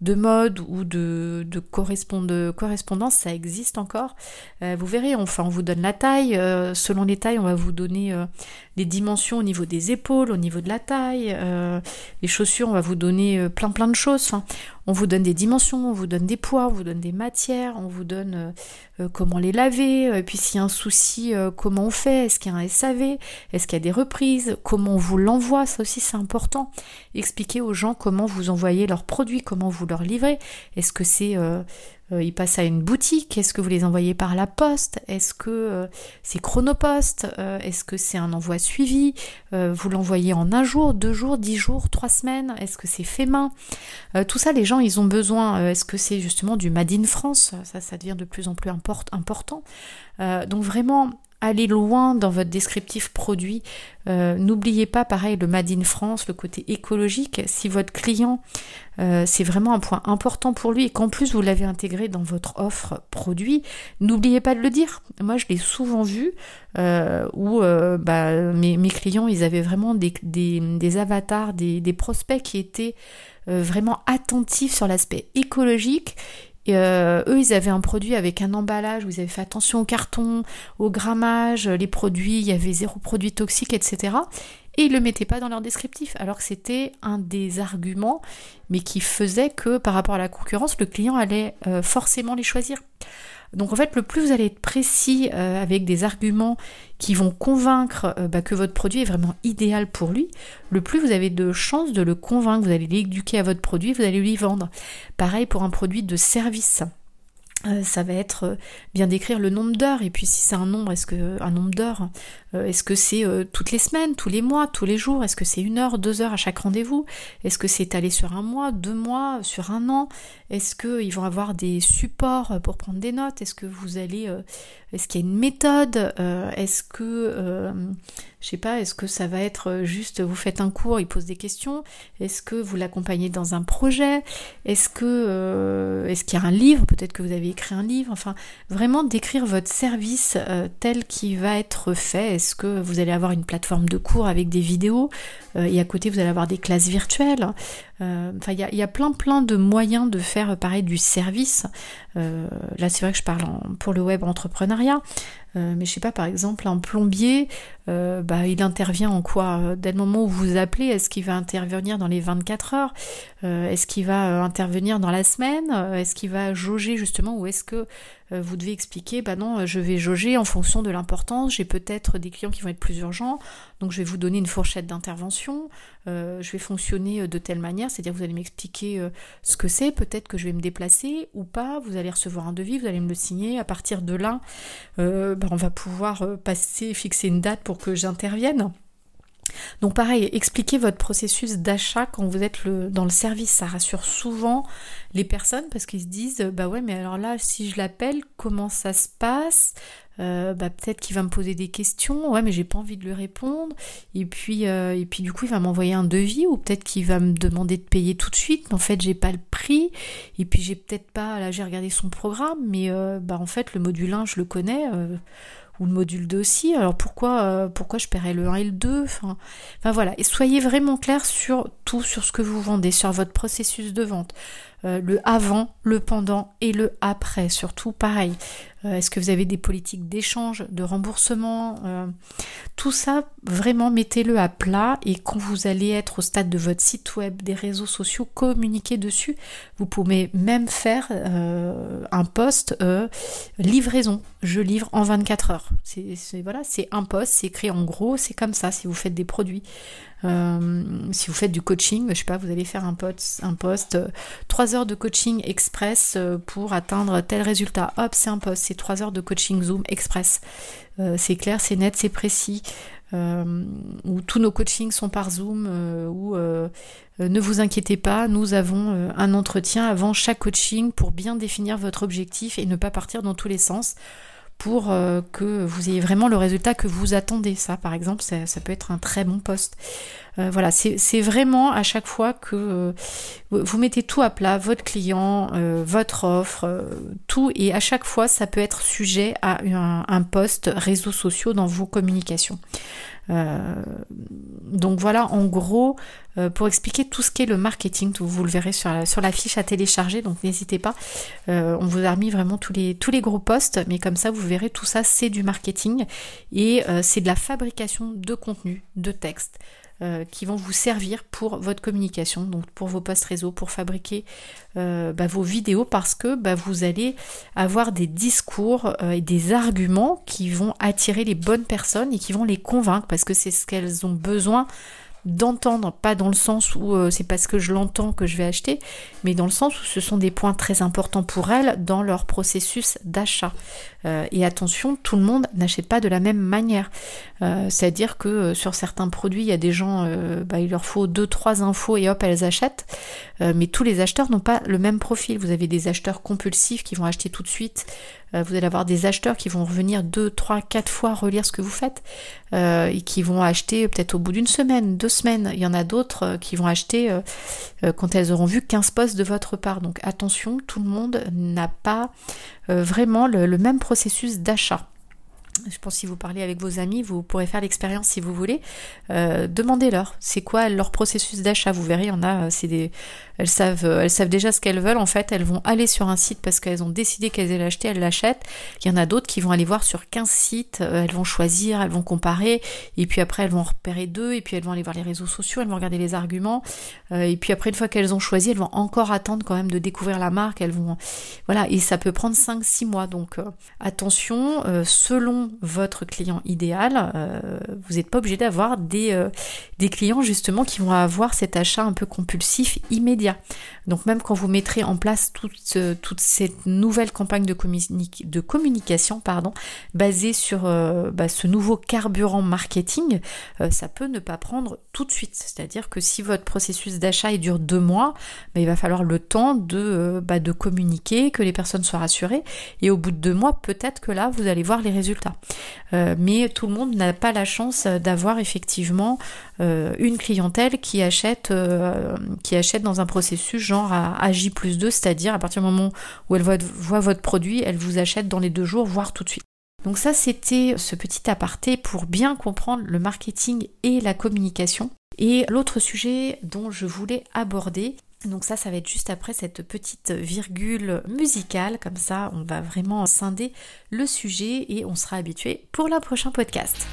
de mode ou de, de, correspondance, ça existe encore. Euh, vous verrez, enfin on vous donne la taille, euh, selon les tailles on va vous donner euh, les dimensions au niveau des épaules, au niveau de la taille, les chaussures on va vous donner plein plein de choses. On vous donne des dimensions, on vous donne des poids, on vous donne des matières, on vous donne comment les laver, et puis s'il y a un souci, comment on fait, est-ce qu'il y a un SAV, est-ce qu'il y a des reprises, comment on vous l'envoie, ça aussi c'est important. Expliquez aux gens comment vous envoyez leurs produits, comment vous leur livrez. Est-ce que c'est euh, ils passent à une boutique. Est-ce que vous les envoyez par la poste? Est-ce que euh, c'est chronopost? Euh, Est-ce que c'est un envoi suivi? Vous l'envoyez en un jour, deux jours, dix jours, trois semaines? Est-ce que c'est fait main? Tout ça, les gens, ils ont besoin. Est-ce que c'est justement du Made in France? Ça, ça devient de plus en plus important. donc vraiment, aller loin dans votre descriptif produit. Euh, n'oubliez pas, pareil, le Made in France, le côté écologique. Si votre client, euh, c'est vraiment un point important pour lui et qu'en plus vous l'avez intégré dans votre offre produit, n'oubliez pas de le dire. Moi, je l'ai souvent vu euh, où bah, mes, clients, ils avaient vraiment des, avatars, des prospects qui étaient vraiment attentifs sur l'aspect écologique et euh, eux, ils avaient un produit avec un emballage où ils avaient fait attention au carton, au grammage, les produits, il y avait zéro produit toxique, etc. Et ils le mettaient pas dans leur descriptif, alors que c'était un des arguments, mais qui faisait que par rapport à la concurrence, le client allait euh, forcément les choisir. Donc en fait, le plus vous allez être précis euh, avec des arguments qui vont convaincre euh, bah, que votre produit est vraiment idéal pour lui, le plus vous avez de chances de le convaincre, vous allez l'éduquer à votre produit, vous allez lui vendre. Pareil pour un produit de service. Euh, ça va être euh, bien décrire le nombre d'heures. Et puis si c'est un nombre est-ce que un nombre d'heures euh, est-ce que c'est toutes les semaines tous les mois tous les jours? Est-ce que c'est une heure deux heures à chaque rendez-vous? Est-ce que c'est étalé sur un mois deux mois sur un an? Est-ce qu'ils vont avoir des supports pour prendre des notes? Est-ce que vous allez est-ce qu'il y a une méthode? Est-ce que je sais pas, est-ce que ça va être euh, juste vous faites un cours, il pose des questions. Est-ce que vous l'accompagnez dans un projet? Est-ce que euh, est-ce qu'il y a un livre? Peut-être que vous avez écrit un livre. Enfin, vraiment décrire votre service euh, tel qu'il va être fait. Est-ce que vous allez avoir une plateforme de cours avec des vidéos? Et à côté vous allez avoir des classes virtuelles Enfin, il y a, plein plein de moyens de faire pareil du service. là, c'est vrai que je parle pour le web entrepreneuriat. Euh, mais je sais pas, par exemple, un plombier, euh, bah, il intervient en quoi euh, Dès le moment où vous appelez, est-ce qu'il va intervenir dans les 24 heures? Est-ce qu'il va intervenir dans la semaine? Est-ce qu'il va jauger justement Ou est-ce que vous devez expliquer, bah non, je vais jauger en fonction de l'importance, j'ai peut-être des clients qui vont être plus urgents, donc je vais vous donner une fourchette d'intervention, je vais fonctionner de telle manière, c'est-à-dire vous allez m'expliquer ce que c'est, peut-être que je vais me déplacer ou pas, vous allez recevoir un devis, vous allez me le signer, à partir de là, bah, on va pouvoir euh, passer, fixer une date pour que j'intervienne. Donc pareil, expliquez votre processus d'achat quand vous êtes dans le service, ça rassure souvent les personnes parce qu'ils se disent bah ouais mais alors là si je l'appelle comment ça se passe? Euh, bah peut-être qu'il va me poser des questions, ouais mais j'ai pas envie de lui répondre. Et puis euh, et puis du coup il va m'envoyer un devis ou peut-être qu'il va me demander de payer tout de suite. Mais en fait j'ai pas le prix. Et puis j'ai peut-être pas là j'ai regardé son programme mais bah en fait le module 1 je le connais ou le module 2 aussi, alors pourquoi, euh, pourquoi je paierais le 1 et le 2 enfin, voilà, et soyez vraiment clair sur tout, sur ce que vous vendez, sur votre processus de vente. Euh, le avant, le pendant et le après, surtout pareil. Euh, est-ce que vous avez des politiques d'échange, de remboursement euh, Tout ça, vraiment, mettez-le à plat et quand vous allez être au stade de votre site web, des réseaux sociaux, communiquez dessus. Vous pouvez même faire un post livraison. Je livre en 24 heures. C'est voilà, c'est un post, c'est écrit en gros, c'est comme ça si vous faites des produits. Euh, si vous faites du coaching, je sais pas, vous allez faire un post, un post 3 euh, heures de coaching express euh, pour atteindre tel résultat. Hop, c'est un post, c'est 3 heures de coaching Zoom express. c'est clair, c'est net, c'est précis. tous nos coachings sont par Zoom, ne vous inquiétez pas, nous avons un entretien avant chaque coaching pour bien définir votre objectif et ne pas partir dans tous les sens pour euh, que vous ayez vraiment le résultat que vous attendez. Ça, par exemple, ça, peut être un très bon poste. Euh, voilà, c'est vraiment à chaque fois que euh, vous mettez tout à plat, votre client, votre offre, tout, et à chaque fois, ça peut être sujet à un, un poste réseaux sociaux dans vos communications. Euh, donc voilà, en gros, euh, pour expliquer tout ce qu'est le marketing, vous le verrez sur la, sur la fiche à télécharger, donc n'hésitez pas. Euh, on vous a remis vraiment tous les, tous les gros postes, mais comme ça, vous verrez, tout ça, c'est du marketing et c'est de la fabrication de contenu, de texte. Euh, qui vont vous servir pour votre communication, donc pour vos posts réseau, pour fabriquer euh, bah, vos vidéos, parce que bah, vous allez avoir des discours euh, et des arguments qui vont attirer les bonnes personnes et qui vont les convaincre, parce que c'est ce qu'elles ont besoin d'entendre, pas dans le sens où euh, c'est parce que je l'entends que je vais acheter, mais dans le sens où ce sont des points très importants pour elles dans leur processus d'achat. Euh, et attention, tout le monde n'achète pas de la même manière. Euh, c'est-à-dire que sur certains produits, il y a des gens, bah, il leur faut deux, trois infos et hop, elles achètent. mais tous les acheteurs n'ont pas le même profil. Vous avez des acheteurs compulsifs qui vont acheter tout de suite vous allez avoir des acheteurs qui vont revenir deux, trois, quatre fois relire ce que vous faites euh, et qui vont acheter peut-être au bout d'une semaine, deux semaines. Il y en a d'autres euh, qui vont acheter quand elles auront vu 15 postes de votre part. Donc attention, tout le monde n'a pas vraiment le même processus d'achat. Je pense que si vous parlez avec vos amis, vous pourrez faire l'expérience si vous voulez. Euh, demandez-leur, c'est quoi leur processus d'achat? Vous verrez, il y en a, c'est des, elles savent, elles savent déjà ce qu'elles veulent. En fait, elles vont aller sur un site parce qu'elles ont décidé qu'elles allaient l'acheter, elles l'achètent. Il y en a d'autres qui vont aller voir sur 15 sites, euh, elles vont choisir, elles vont comparer, et puis après elles vont repérer deux, et puis elles vont aller voir les réseaux sociaux, elles vont regarder les arguments, euh, et puis après une fois qu'elles ont choisi, elles vont encore attendre quand même de découvrir la marque. Elles vont, voilà, et ça peut prendre 5-6 mois. Donc attention, selon votre client idéal, euh, vous n'êtes pas obligé d'avoir des, euh, des clients justement qui vont avoir cet achat un peu compulsif immédiat. Donc même quand vous mettrez en place toute, euh, toute cette nouvelle campagne de, communication pardon, basée sur bah, ce nouveau carburant marketing, ça peut ne pas prendre tout de suite. C'est-à-dire que si votre processus d'achat dure deux mois, bah, il va falloir le temps de, bah, de communiquer, que les personnes soient rassurées, et au bout de deux mois, peut-être que là, vous allez voir les résultats. Euh, mais tout le monde n'a pas la chance d'avoir effectivement euh, une clientèle qui achète, euh, qui achète dans un processus genre à, J plus 2, c'est-à-dire à partir du moment où elle voit, voit votre produit, elle vous achète dans les deux jours, voire tout de suite. Donc ça, c'était ce petit aparté pour bien comprendre le marketing et la communication. Et l'autre sujet dont je voulais aborder, donc ça, ça va être juste après cette petite virgule musicale, comme ça on va vraiment scinder le sujet et on sera habitué pour le prochain podcast.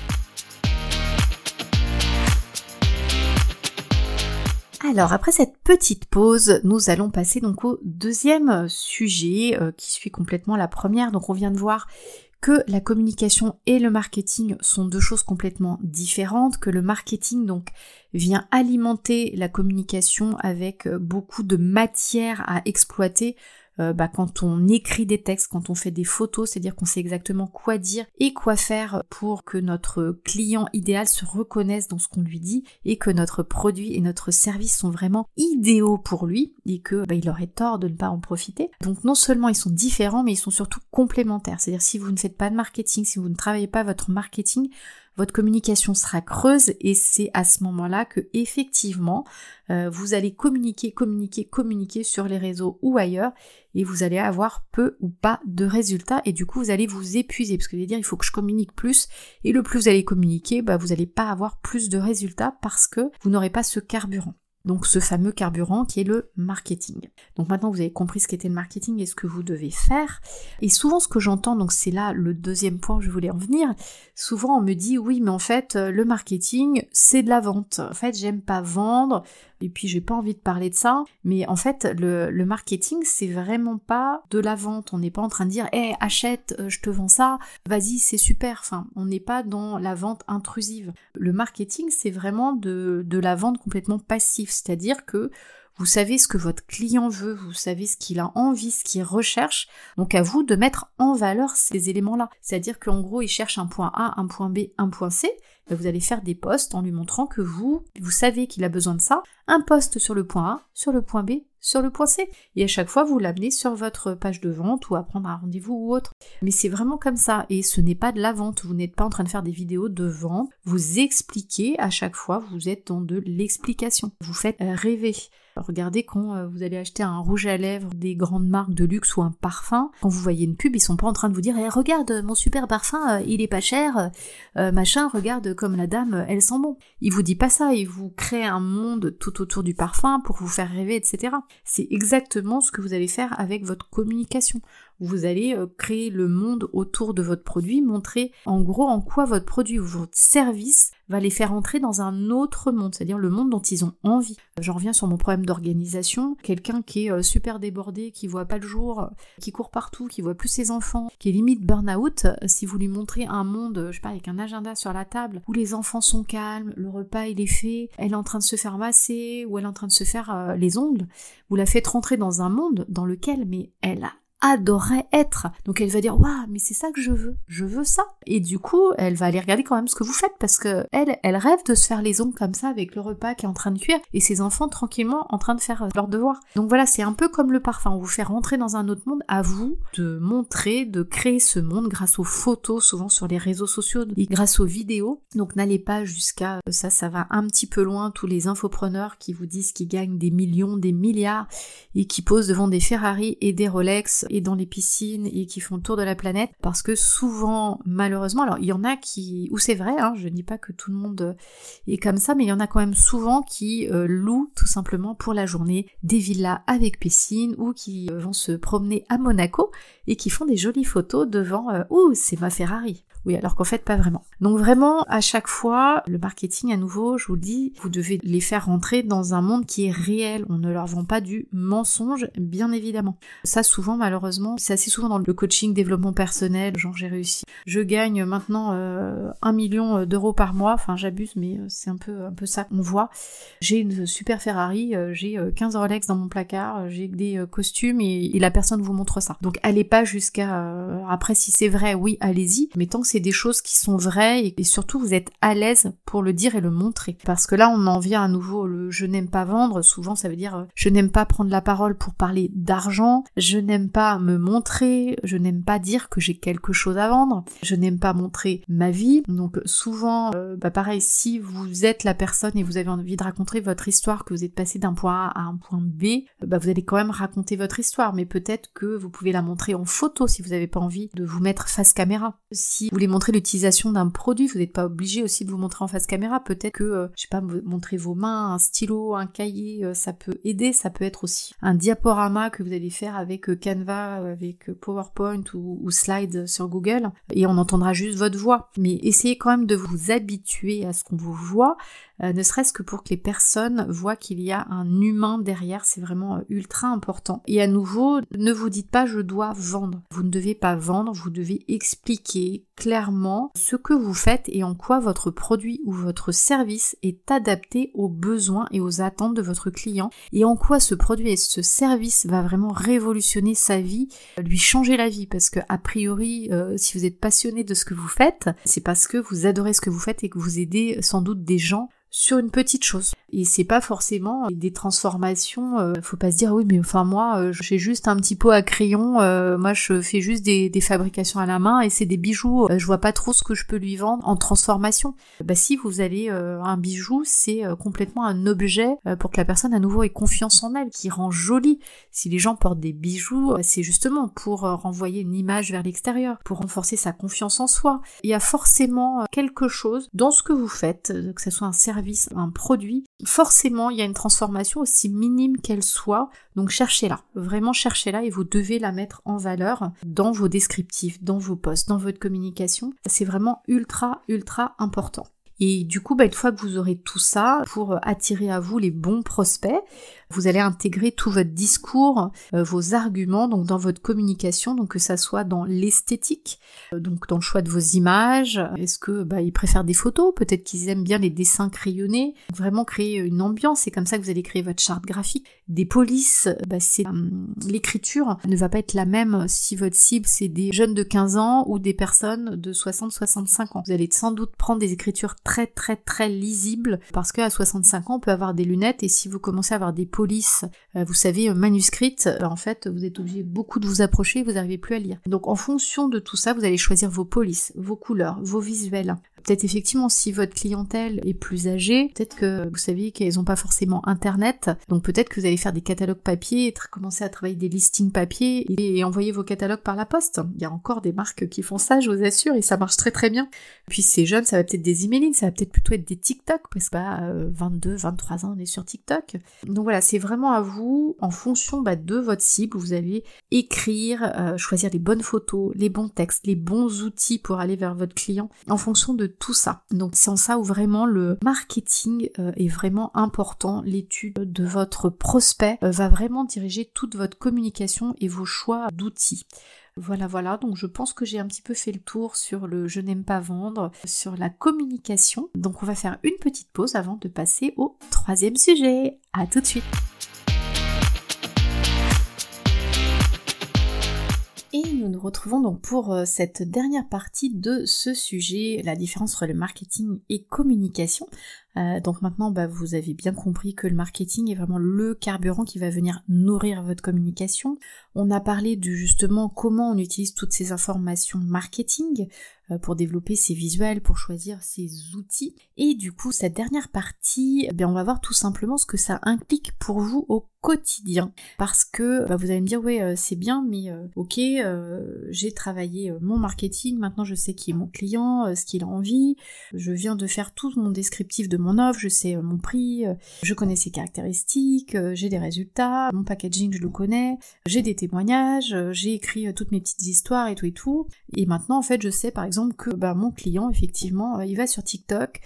Alors après cette petite pause, nous allons passer donc au deuxième sujet euh, qui suit complètement la première. Donc on vient de voir que la communication et le marketing sont deux choses complètement différentes, que le marketing donc vient alimenter la communication avec euh, beaucoup de matière à exploiter euh, bah, quand on écrit des textes, quand on fait des photos, c'est-à-dire qu'on sait exactement quoi dire et quoi faire pour que notre client idéal se reconnaisse dans ce qu'on lui dit et que notre produit et notre service sont vraiment idéaux pour lui et que bah, il aurait tort de ne pas en profiter. Donc non seulement ils sont différents, mais ils sont surtout complémentaires. C'est-à-dire si vous ne faites pas de marketing, si vous ne travaillez pas votre marketing, votre communication sera creuse et c'est à ce moment-là que effectivement euh, vous allez communiquer, communiquer, communiquer sur les réseaux ou ailleurs et vous allez avoir peu ou pas de résultats et du coup vous allez vous épuiser. Parce que je dire il faut que je communique plus et le plus vous allez communiquer, bah, vous n'allez pas avoir plus de résultats parce que vous n'aurez pas ce carburant donc ce fameux carburant qui est le marketing. Donc maintenant vous avez compris ce qu'était le marketing et ce que vous devez faire. Et souvent ce que j'entends, donc c'est là le deuxième point que je voulais en venir, souvent on me dit oui mais en fait le marketing c'est de la vente. En fait j'aime pas vendre, et puis j'ai pas envie de parler de ça, mais en fait le, marketing c'est vraiment pas de la vente, on n'est pas en train de dire hé achète, euh, je te vends ça, vas-y c'est super, enfin on n'est pas dans la vente intrusive. Le marketing c'est vraiment de, de la vente complètement passive, c'est-à-dire que vous savez ce que votre client veut, vous savez ce qu'il a envie, ce qu'il recherche. Donc à vous de mettre en valeur ces éléments-là. C'est-à-dire qu'en gros, il cherche un point A, un point B, un point C. Ben, vous allez faire des posts en lui montrant que vous, vous savez qu'il a besoin de ça. Un post sur le point A, sur le point B, sur le point C. Et à chaque fois, vous l'amenez sur votre page de vente ou à prendre un rendez-vous ou autre. Mais c'est vraiment comme ça. Et ce n'est pas de la vente. Vous n'êtes pas en train de faire des vidéos de vente. Vous expliquez à chaque fois. Vous êtes dans de l'explication. Vous faites rêver. Regardez quand euh, vous allez acheter un rouge à lèvres des grandes marques de luxe ou un parfum, quand vous voyez une pub, ils sont pas en train de vous dire eh, regarde mon super parfum, euh, il est pas cher, euh, machin, regarde comme la dame, elle sent bon. Il vous dit pas ça, il vous crée un monde tout autour du parfum pour vous faire rêver, etc. C'est exactement ce que vous allez faire avec votre communication Vous allez euh, créer le monde autour de votre produit, montrer en gros en quoi votre produit ou votre service va les faire entrer dans un autre monde, c'est-à-dire le monde dont ils ont envie. J'en reviens sur mon problème d'organisation. Quelqu'un qui est euh, super débordé, qui voit pas le jour, qui court partout, qui voit plus ses enfants, qui est limite burn-out, si vous lui montrez un monde, je sais pas, avec un agenda sur la table, où les enfants sont calmes, le repas il est fait, elle est en train de se faire masser, ou elle est en train de se faire euh, les ongles, vous la faites rentrer dans un monde dans lequel, mais elle a adorerait être. Donc elle va dire waouh mais c'est ça que je veux, je veux ça. Et du coup elle va aller regarder quand même ce que vous faites parce que elle elle rêve de se faire les ongles comme ça avec le repas qui est en train de cuire et ses enfants tranquillement en train de faire euh, leurs devoirs. Donc voilà c'est un peu comme le parfum, on vous fait rentrer dans un autre monde. À vous de montrer, de créer ce monde grâce aux photos souvent sur les réseaux sociaux et grâce aux vidéos. Donc n'allez pas jusqu'à euh, ça, ça va un petit peu loin tous les infopreneurs qui vous disent qu'ils gagnent des millions, des milliards et qui posent devant des Ferrari et des Rolex et dans les piscines et qui font le tour de la planète parce que souvent malheureusement alors il y en a qui ou c'est vrai hein, je dis pas que tout le monde est comme ça mais il y en a quand même souvent qui euh, louent tout simplement pour la journée des villas avec piscine ou qui euh, vont se promener à Monaco et qui font des jolies photos devant euh, c'est ma Ferrari oui, alors qu'en fait, pas vraiment. Donc vraiment, à chaque fois, le marketing, à nouveau, je vous le dis, vous devez les faire rentrer dans un monde qui est réel. On ne leur vend pas du mensonge, bien évidemment. Ça, souvent, malheureusement, c'est assez souvent dans le coaching, développement personnel, genre j'ai réussi. Je gagne maintenant euh, un million d'euros par mois. Enfin, j'abuse, mais euh, c'est un peu, ça qu'on voit. J'ai une super Ferrari, euh, j'ai 15 Rolex dans mon placard, j'ai des costumes et, et, la personne vous montre ça. Donc, allez pas jusqu'à... après, si c'est vrai, oui, allez-y. Mais tant que c'est des choses qui sont vraies et, surtout vous êtes à l'aise pour le dire et le montrer. Parce que là on en vient à nouveau le je n'aime pas vendre, souvent ça veut dire euh, je n'aime pas prendre la parole pour parler d'argent, je n'aime pas me montrer, je n'aime pas dire que j'ai quelque chose à vendre, je n'aime pas montrer ma vie. Donc souvent, euh, bah pareil, si vous êtes la personne et vous avez envie de raconter votre histoire, que vous êtes passé d'un point A à un point B, euh, bah vous allez quand même raconter votre histoire, mais peut-être que vous pouvez la montrer en photo si vous n'avez pas envie de vous mettre face caméra. Si vous montrer l'utilisation d'un produit, vous n'êtes pas obligé aussi de vous montrer en face caméra, peut-être que, euh, je sais pas, montrer vos mains, un stylo, un cahier, euh, ça peut aider, ça peut être aussi un diaporama que vous allez faire avec euh, Canva, avec PowerPoint ou, ou Slide sur Google, et on entendra juste votre voix. Mais essayez quand même de vous habituer à ce qu'on vous voit, euh, ne serait-ce que pour que les personnes voient qu'il y a un humain derrière, c'est vraiment euh, ultra important. Et à nouveau, ne vous dites pas je dois vendre. Vous ne devez pas vendre, vous devez expliquer clairement ce que vous faites et en quoi votre produit ou votre service est adapté aux besoins et aux attentes de votre client et en quoi ce produit et ce service va vraiment révolutionner sa vie, lui changer la vie parce que a priori euh, si vous êtes passionné de ce que vous faites, c'est parce que vous adorez ce que vous faites et que vous aidez sans doute des gens sur une petite chose. Et c'est pas forcément des transformations, euh, faut pas se dire oui mais enfin moi euh, j'ai juste un petit pot à crayon, euh, moi je fais juste des, des, fabrications à la main et c'est des bijoux, je vois pas trop ce que je peux lui vendre en transformation. Bah si vous allez un bijou, c'est complètement un objet pour que la personne à nouveau ait confiance en elle, qui rend joli. Si les gens portent des bijoux, c'est justement pour renvoyer une image vers l'extérieur, pour renforcer sa confiance en soi. Il y a forcément quelque chose dans ce que vous faites, que ce soit un service un produit, forcément il y a une transformation aussi minime qu'elle soit. Donc cherchez-la, vraiment cherchez-la et vous devez la mettre en valeur dans vos descriptifs, dans vos posts, dans votre communication. C'est vraiment ultra ultra important. Et du coup, bah, une fois que vous aurez tout ça, pour attirer à vous les bons prospects, vous allez intégrer tout votre discours, euh, vos arguments, donc dans votre communication, donc que ça soit dans l'esthétique, euh, donc dans le choix de vos images. Est-ce que bah, ils préfèrent des photos? Peut-être qu'ils aiment bien les dessins crayonnés. Vraiment créer une ambiance. C'est comme ça que vous allez créer votre charte graphique. Des polices, bah, c'est hum, l'écriture ne va pas être la même si votre cible c'est des jeunes de 15 ans ou des personnes de 60-65 ans. Vous allez sans doute prendre des écritures très très très lisibles parce qu'à 65 ans on peut avoir des lunettes et si vous commencez à avoir des polices euh, vous savez, manuscrite, euh, en fait, vous êtes obligé beaucoup de vous approcher, vous n'arrivez plus à lire. Donc en fonction de tout ça, vous allez choisir vos polices, vos couleurs, vos visuels. Peut-être effectivement si votre clientèle est plus âgée, peut-être que vous savez qu'elles n'ont pas forcément internet, donc peut-être que vous allez faire des catalogues papier, commencer à travailler des listings papier et, envoyer vos catalogues par la poste. Il y a encore des marques qui font ça, je vous assure, et ça marche très très bien. Puis c'est jeune, ça va peut-être des emailings, ça va peut-être plutôt être des TikTok, parce que bah, 22, 23 ans, on est sur TikTok. Donc voilà, c'est vraiment à vous, en fonction bah, de votre cible, vous allez écrire, euh, choisir les bonnes photos, les bons textes, les bons outils pour aller vers votre client, en fonction de tout ça. Donc c'est en ça où vraiment le marketing euh, est vraiment important. L'étude de votre prospect euh, va vraiment diriger toute votre communication et vos choix d'outils. Voilà, voilà, donc je pense que j'ai un petit peu fait le tour sur le je n'aime pas vendre, sur la communication. Donc on va faire une petite pause avant de passer au troisième sujet. À tout de suite. Et nous nous retrouvons donc pour euh, cette dernière partie de ce sujet, la différence entre le marketing et communication. Euh, donc maintenant, bah, vous avez bien compris que le marketing est vraiment le carburant qui va venir nourrir votre communication. On a parlé de justement comment on utilise toutes ces informations marketing pour développer ses visuels, pour choisir ses outils. Et du coup, cette dernière partie, eh bien, on va voir tout simplement ce que ça implique pour vous au quotidien. Parce que bah, vous allez me dire, ouais, euh, c'est bien, mais ok, j'ai travaillé mon marketing, maintenant je sais qui est mon client, ce qu'il a envie, je viens de faire tout mon descriptif de mon offre, je sais euh, mon prix, euh, je connais ses caractéristiques, euh, j'ai des résultats, mon packaging je le connais, j'ai des témoignages, j'ai écrit toutes mes petites histoires et tout et tout. Et maintenant en fait je sais par exemple que bah, mon client effectivement il va sur TikTok,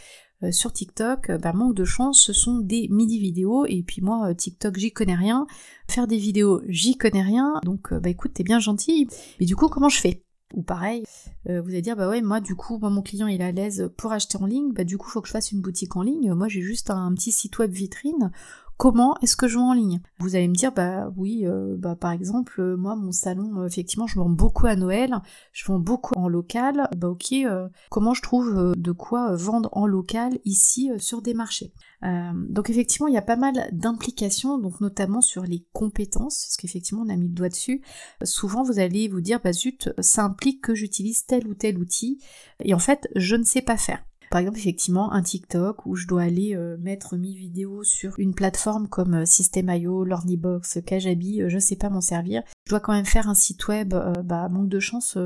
sur TikTok, bah, manque de chance, ce sont des midi vidéos et puis moi TikTok j'y connais rien, faire des vidéos j'y connais rien, donc bah écoute t'es bien gentil, mais du coup comment je fais? Ou pareil, euh, vous allez dire bah ouais moi du coup mon client il est à l'aise pour acheter en ligne, bah du coup faut que je fasse une boutique en ligne. Moi j'ai juste un petit site web vitrine comment est-ce que je vends en ligne? Vous allez me dire, bah oui, euh, bah par exemple, euh, moi mon salon, euh, effectivement, je vends beaucoup à Noël, je vends beaucoup en local, bah ok, comment je trouve de quoi vendre en local ici sur des marchés? Donc effectivement, il y a pas mal d'implications, donc notamment sur les compétences, parce qu'effectivement on a mis le doigt dessus. Souvent vous allez vous dire, bah zut, ça implique que j'utilise tel ou tel outil, et en fait je ne sais pas faire. Par exemple, effectivement, un TikTok où je dois aller euh, mettre mes vidéos sur une plateforme comme euh, System.io, Lornybox, Kajabi, euh, je sais pas m'en servir. Je dois quand même faire un site web, bah manque de chance.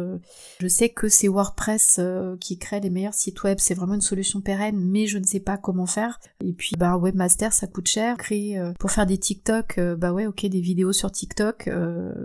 je sais que c'est WordPress qui crée les meilleurs sites web, c'est vraiment une solution pérenne, mais je ne sais pas comment faire. Et puis bah webmaster ça coûte cher. Créer pour faire des TikTok, bah ouais ok des vidéos sur TikTok,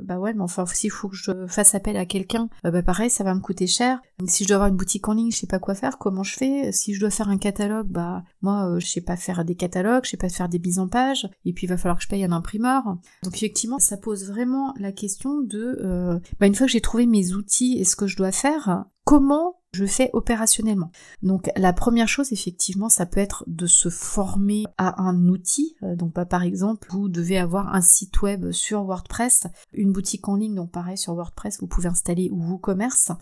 bah ouais mais enfin s'il faut que je fasse appel à quelqu'un, bah pareil ça va me coûter cher. Donc, si je dois avoir une boutique en ligne, je sais pas quoi faire, comment je fais si je dois faire un catalogue, bah moi euh, je sais pas faire des catalogues, je sais pas faire des mises en page, et puis il va falloir que je paye un imprimeur. Donc effectivement, ça pose vraiment la question de, euh, bah, une fois que j'ai trouvé mes outils et ce que je dois faire, comment je fais opérationnellement. Donc la première chose effectivement ça peut être de se former à un outil. Euh, donc bah, par exemple vous devez avoir un site web sur WordPress, une boutique en ligne donc pareil sur WordPress vous pouvez installer WooCommerce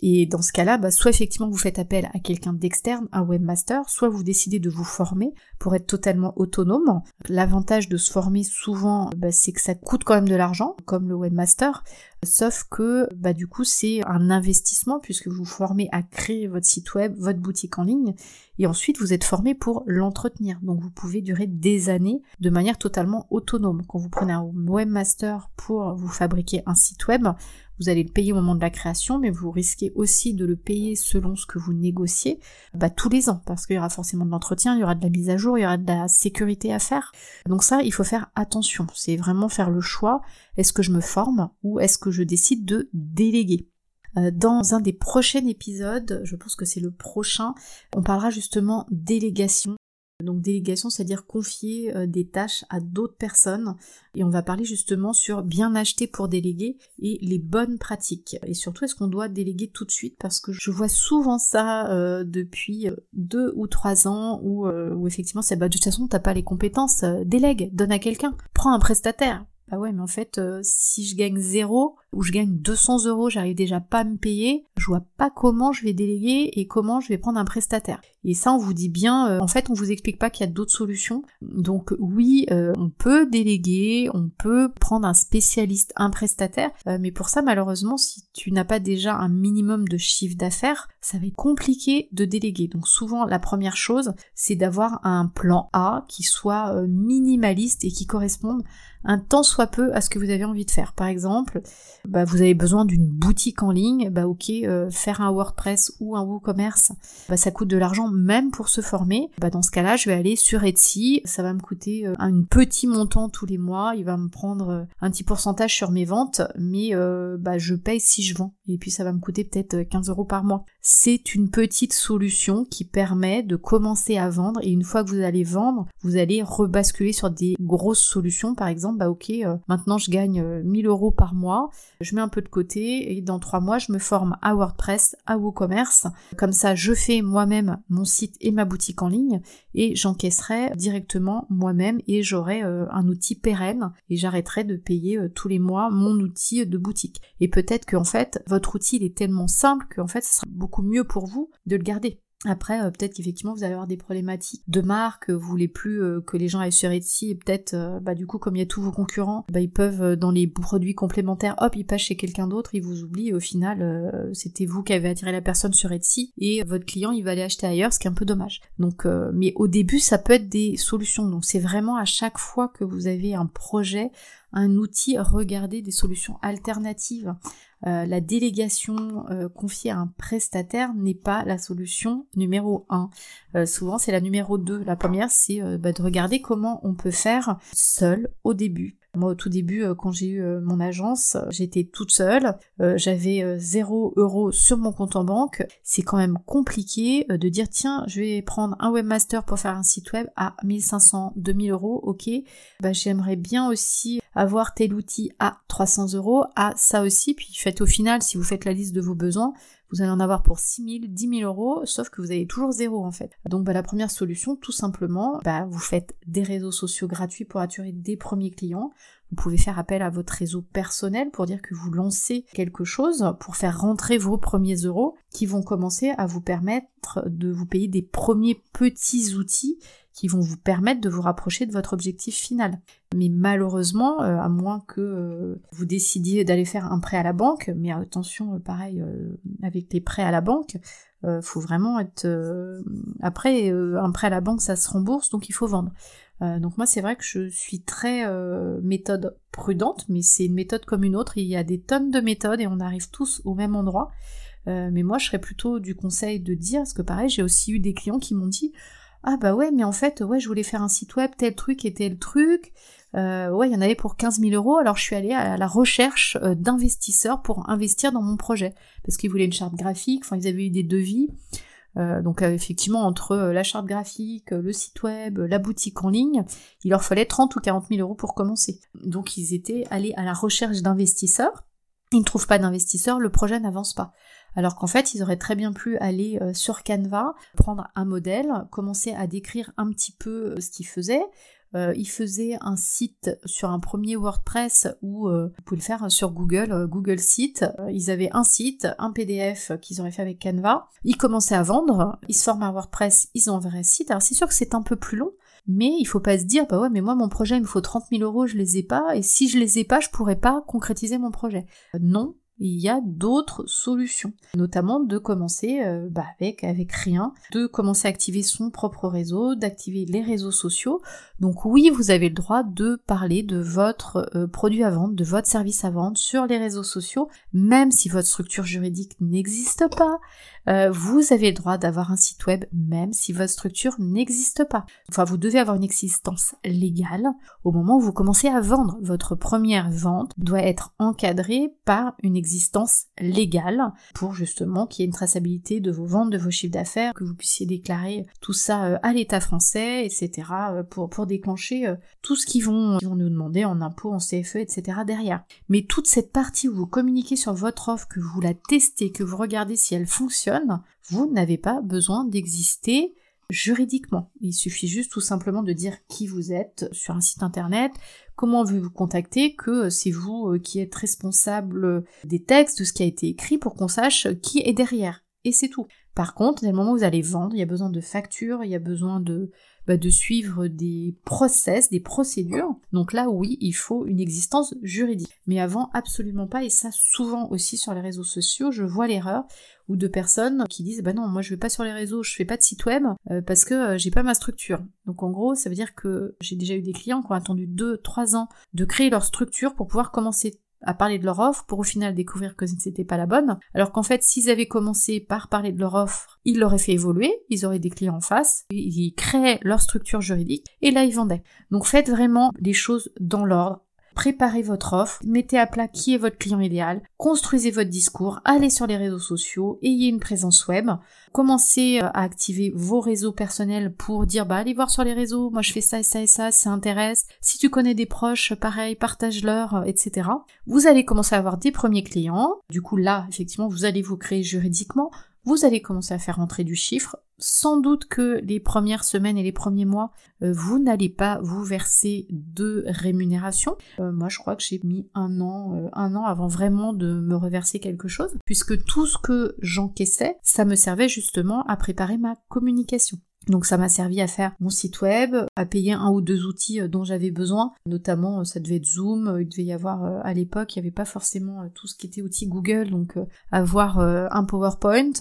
et dans ce cas-là bah, soit effectivement vous faites appel à quelqu'un d'externe, un webmaster, soit vous décidez de vous former pour être totalement autonome. L'avantage de se former souvent bah, c'est que ça coûte quand même de l'argent comme le webmaster sauf que bah du coup c'est un investissement puisque vous vous formez à créer votre site web, votre boutique en ligne et ensuite vous êtes formé pour l'entretenir. Donc vous pouvez durer des années de manière totalement autonome. Quand vous prenez un webmaster pour vous fabriquer un site web, vous allez le payer au moment de la création, mais vous risquez aussi de le payer selon ce que vous négociez bah, tous les ans, parce qu'il y aura forcément de l'entretien, il y aura de la mise à jour, il y aura de la sécurité à faire. Donc ça, il faut faire attention. C'est vraiment faire le choix. Est-ce que je me forme ou est-ce que je décide de déléguer? Euh, dans un des prochains épisodes, je pense que c'est le prochain, on parlera justement délégation. Donc délégation, c'est-à-dire confier euh, des tâches à d'autres personnes. Et on va parler justement sur bien acheter pour déléguer et les bonnes pratiques. Et surtout, est-ce qu'on doit déléguer tout de suite? Parce que je vois souvent ça euh, depuis deux ou trois ans où, où effectivement, c'est bah, de toute façon, t'as pas les compétences, délègue, donne à quelqu'un, prends un prestataire bah ouais, mais en fait, euh, si je gagne zéro ou je gagne 200 euros, j'arrive déjà pas à me payer, je vois pas comment je vais déléguer et comment je vais prendre un prestataire. Et ça, on vous dit bien, euh, en fait, on vous explique pas qu'il y a d'autres solutions. Donc oui, euh, on peut déléguer, on peut prendre un spécialiste, un prestataire, mais pour ça, malheureusement, si tu n'as pas déjà un minimum de chiffre d'affaires, ça va être compliqué de déléguer. Donc souvent, la première chose, c'est d'avoir un plan A qui soit minimaliste et qui corresponde un tant soit peu à ce que vous avez envie de faire. Par exemple, bah, vous avez besoin d'une boutique en ligne, bah ok, euh, faire un WordPress ou un WooCommerce, bah, ça coûte de l'argent même pour se former. Bah, dans ce cas-là, je vais aller sur Etsy, ça va me coûter euh, un petit montant tous les mois, il va me prendre euh, un petit pourcentage sur mes ventes, mais bah, je paye si je vends. Et puis ça va me coûter peut-être 15 euros par mois. C'est une petite solution qui permet de commencer à vendre et une fois que vous allez vendre, vous allez rebasculer sur des grosses solutions. Par exemple, bah ok, maintenant je gagne 1000 euros par mois, je mets un peu de côté et dans trois mois je me forme à WordPress, à WooCommerce. Comme ça je fais moi-même mon site et ma boutique en ligne et j'encaisserai directement moi-même et j'aurai euh, un outil pérenne et j'arrêterai de payer euh, tous les mois mon outil de boutique. Et peut-être qu'en fait votre outil il est tellement simple qu'en fait ce sera beaucoup mieux pour vous de le garder. Après, euh, peut-être qu'effectivement vous allez avoir des problématiques de marque, vous voulez plus euh, que les gens aillent sur Etsy et peut-être, euh, bah du coup comme il y a tous vos concurrents, bah ils peuvent dans les produits complémentaires, hop, ils passent chez quelqu'un d'autre, ils vous oublient et au final c'était vous qui avez attiré la personne sur Etsy et votre client il va aller acheter ailleurs, ce qui est un peu dommage. Donc, mais au début ça peut être des solutions. Donc c'est vraiment à chaque fois que vous avez un projet, un outil, regardez des solutions alternatives. Euh, la délégation euh, confiée à un prestataire n'est pas la solution numéro 1. Euh, souvent c'est la numéro 2. La première c'est bah, de regarder comment on peut faire seul au début. Moi, au tout début, euh, quand j'ai eu euh, mon agence, j'étais toute seule. Euh, j'avais 0 euros sur mon compte en banque. C'est quand même compliqué de dire, tiens, je vais prendre un webmaster pour faire un site web à 1500, 2000 euros. Ok. Bah, j'aimerais bien aussi avoir tel outil à 300 euros. À ça aussi. Puis faites au final, si vous faites la liste de vos besoins, vous allez en avoir pour 6 000, 10 000 euros, sauf que vous avez toujours zéro en fait. Donc bah, la première solution, tout simplement, bah, vous faites des réseaux sociaux gratuits pour attirer des premiers clients. Vous pouvez faire appel à votre réseau personnel pour dire que vous lancez quelque chose pour faire rentrer vos premiers euros qui vont commencer à vous permettre de vous payer des premiers petits outils qui vont vous permettre de vous rapprocher de votre objectif final. Mais malheureusement, euh, à moins que euh, vous décidiez d'aller faire un prêt à la banque, mais attention, euh, pareil, avec les prêts à la banque, faut vraiment être... Après, un prêt à la banque, ça se rembourse, donc il faut vendre. donc moi, c'est vrai que je suis très méthode prudente, mais c'est une méthode comme une autre. Il y a des tonnes de méthodes et on arrive tous au même endroit. mais moi, je serais plutôt du conseil de dire, parce que pareil, j'ai aussi eu des clients qui m'ont dit ah bah ouais, mais en fait, ouais, je voulais faire un site web, tel truc et tel truc. Euh, ouais, il y en avait pour 15 000 euros, alors je suis allée à la recherche euh, d'investisseurs pour investir dans mon projet. Parce qu'ils voulaient une charte graphique, enfin ils avaient eu des devis. Euh, donc effectivement, entre la charte graphique, le site web, la boutique en ligne, il leur fallait 30 ou 40 000 euros pour commencer. Donc ils étaient allés à la recherche d'investisseurs. Ils ne trouvent pas d'investisseurs, le projet n'avance pas. Alors qu'en fait, ils auraient très bien pu aller euh, sur Canva, prendre un modèle, commencer à décrire un petit peu euh, ce qu'ils faisaient. Euh, ils faisaient un site sur un premier WordPress ou vous pouvez le faire sur Google, Google Site. ils avaient un site, un PDF qu'ils auraient fait avec Canva. Ils commençaient à vendre, ils se forment à WordPress, ils ont un vrai site. Alors c'est sûr que c'est un peu plus long, mais il faut pas se dire, bah ouais, mais moi mon projet il me faut 30 000 euros, je les ai pas, et si je les ai pas, je pourrais pas concrétiser mon projet. non, il y a d'autres solutions, notamment de commencer euh, bah, avec, avec rien, de commencer à activer son propre réseau, d'activer les réseaux sociaux. Donc oui, vous avez le droit de parler de votre euh, produit à vendre, de votre service à vendre sur les réseaux sociaux, même si votre structure juridique n'existe pas. Euh, vous avez le droit d'avoir un site web, même si votre structure n'existe pas. Enfin, vous devez avoir une existence légale au moment où vous commencez à vendre. Votre première vente doit être encadrée par une existence légale pour justement qu'il y ait une traçabilité de vos ventes, de vos chiffres d'affaires, que vous puissiez déclarer tout ça euh, à l'État français, etc. Euh, pour, pour déclencher euh, tout ce qu'ils vont, vont nous demander en impôts, en CFE, etc. derrière. Mais toute cette partie où vous communiquez sur votre offre, que vous la testez, que vous regardez si elle fonctionne, vous n'avez pas besoin d'exister juridiquement. Il suffit juste tout simplement de dire qui vous êtes sur un site internet, comment vous vous contacter, que c'est vous euh, qui êtes responsable des textes, de ce qui a été écrit pour qu'on sache qui est derrière. Et c'est tout. Par contre, dès le moment où vous allez vendre, il y a besoin de factures, il y a besoin de, bah, de suivre des process, des procédures. Donc là, oui, il faut une existence juridique. Mais avant, absolument pas. Et ça, souvent aussi sur les réseaux sociaux, je vois l'erreur ou de personnes qui disent bah non moi je vais pas sur les réseaux, je fais pas de site web euh, parce que euh, j'ai pas ma structure. Donc en gros ça veut dire que j'ai déjà eu des clients qui ont attendu 2-3 ans de créer leur structure pour pouvoir commencer à parler de leur offre pour au final découvrir que c'était pas la bonne. Alors qu'en fait, s'ils avaient commencé par parler de leur offre, ils l'auraient fait évoluer, ils auraient des clients en face, ils créaient leur structure juridique et là ils vendaient. Donc faites vraiment les choses dans l'ordre préparez votre offre, mettez à plat qui est votre client idéal, construisez votre discours, allez sur les réseaux sociaux, ayez une présence web, commencez euh, à activer vos réseaux personnels pour dire bah allez voir sur les réseaux, moi je fais ça et ça et ça, ça intéresse. Si tu connais des proches, pareil, partage-leur, euh, etc. Vous allez commencer à avoir des premiers clients. Du coup là, effectivement, vous allez vous créer juridiquement vous allez commencer à faire rentrer du chiffre. Sans doute que les premières semaines et les premiers mois, euh, vous n'allez pas vous verser de rémunération. Euh, moi, je crois que j'ai mis un an, euh, un an avant vraiment de me reverser quelque chose, puisque tout ce que j'encaissais, ça me servait justement à préparer ma communication. Donc ça m'a servi à faire mon site web, à payer un ou deux outils euh, dont j'avais besoin, notamment euh, ça devait être Zoom, euh, il devait y avoir à l'époque, il n'y avait pas forcément tout ce qui était outils Google, donc avoir un PowerPoint,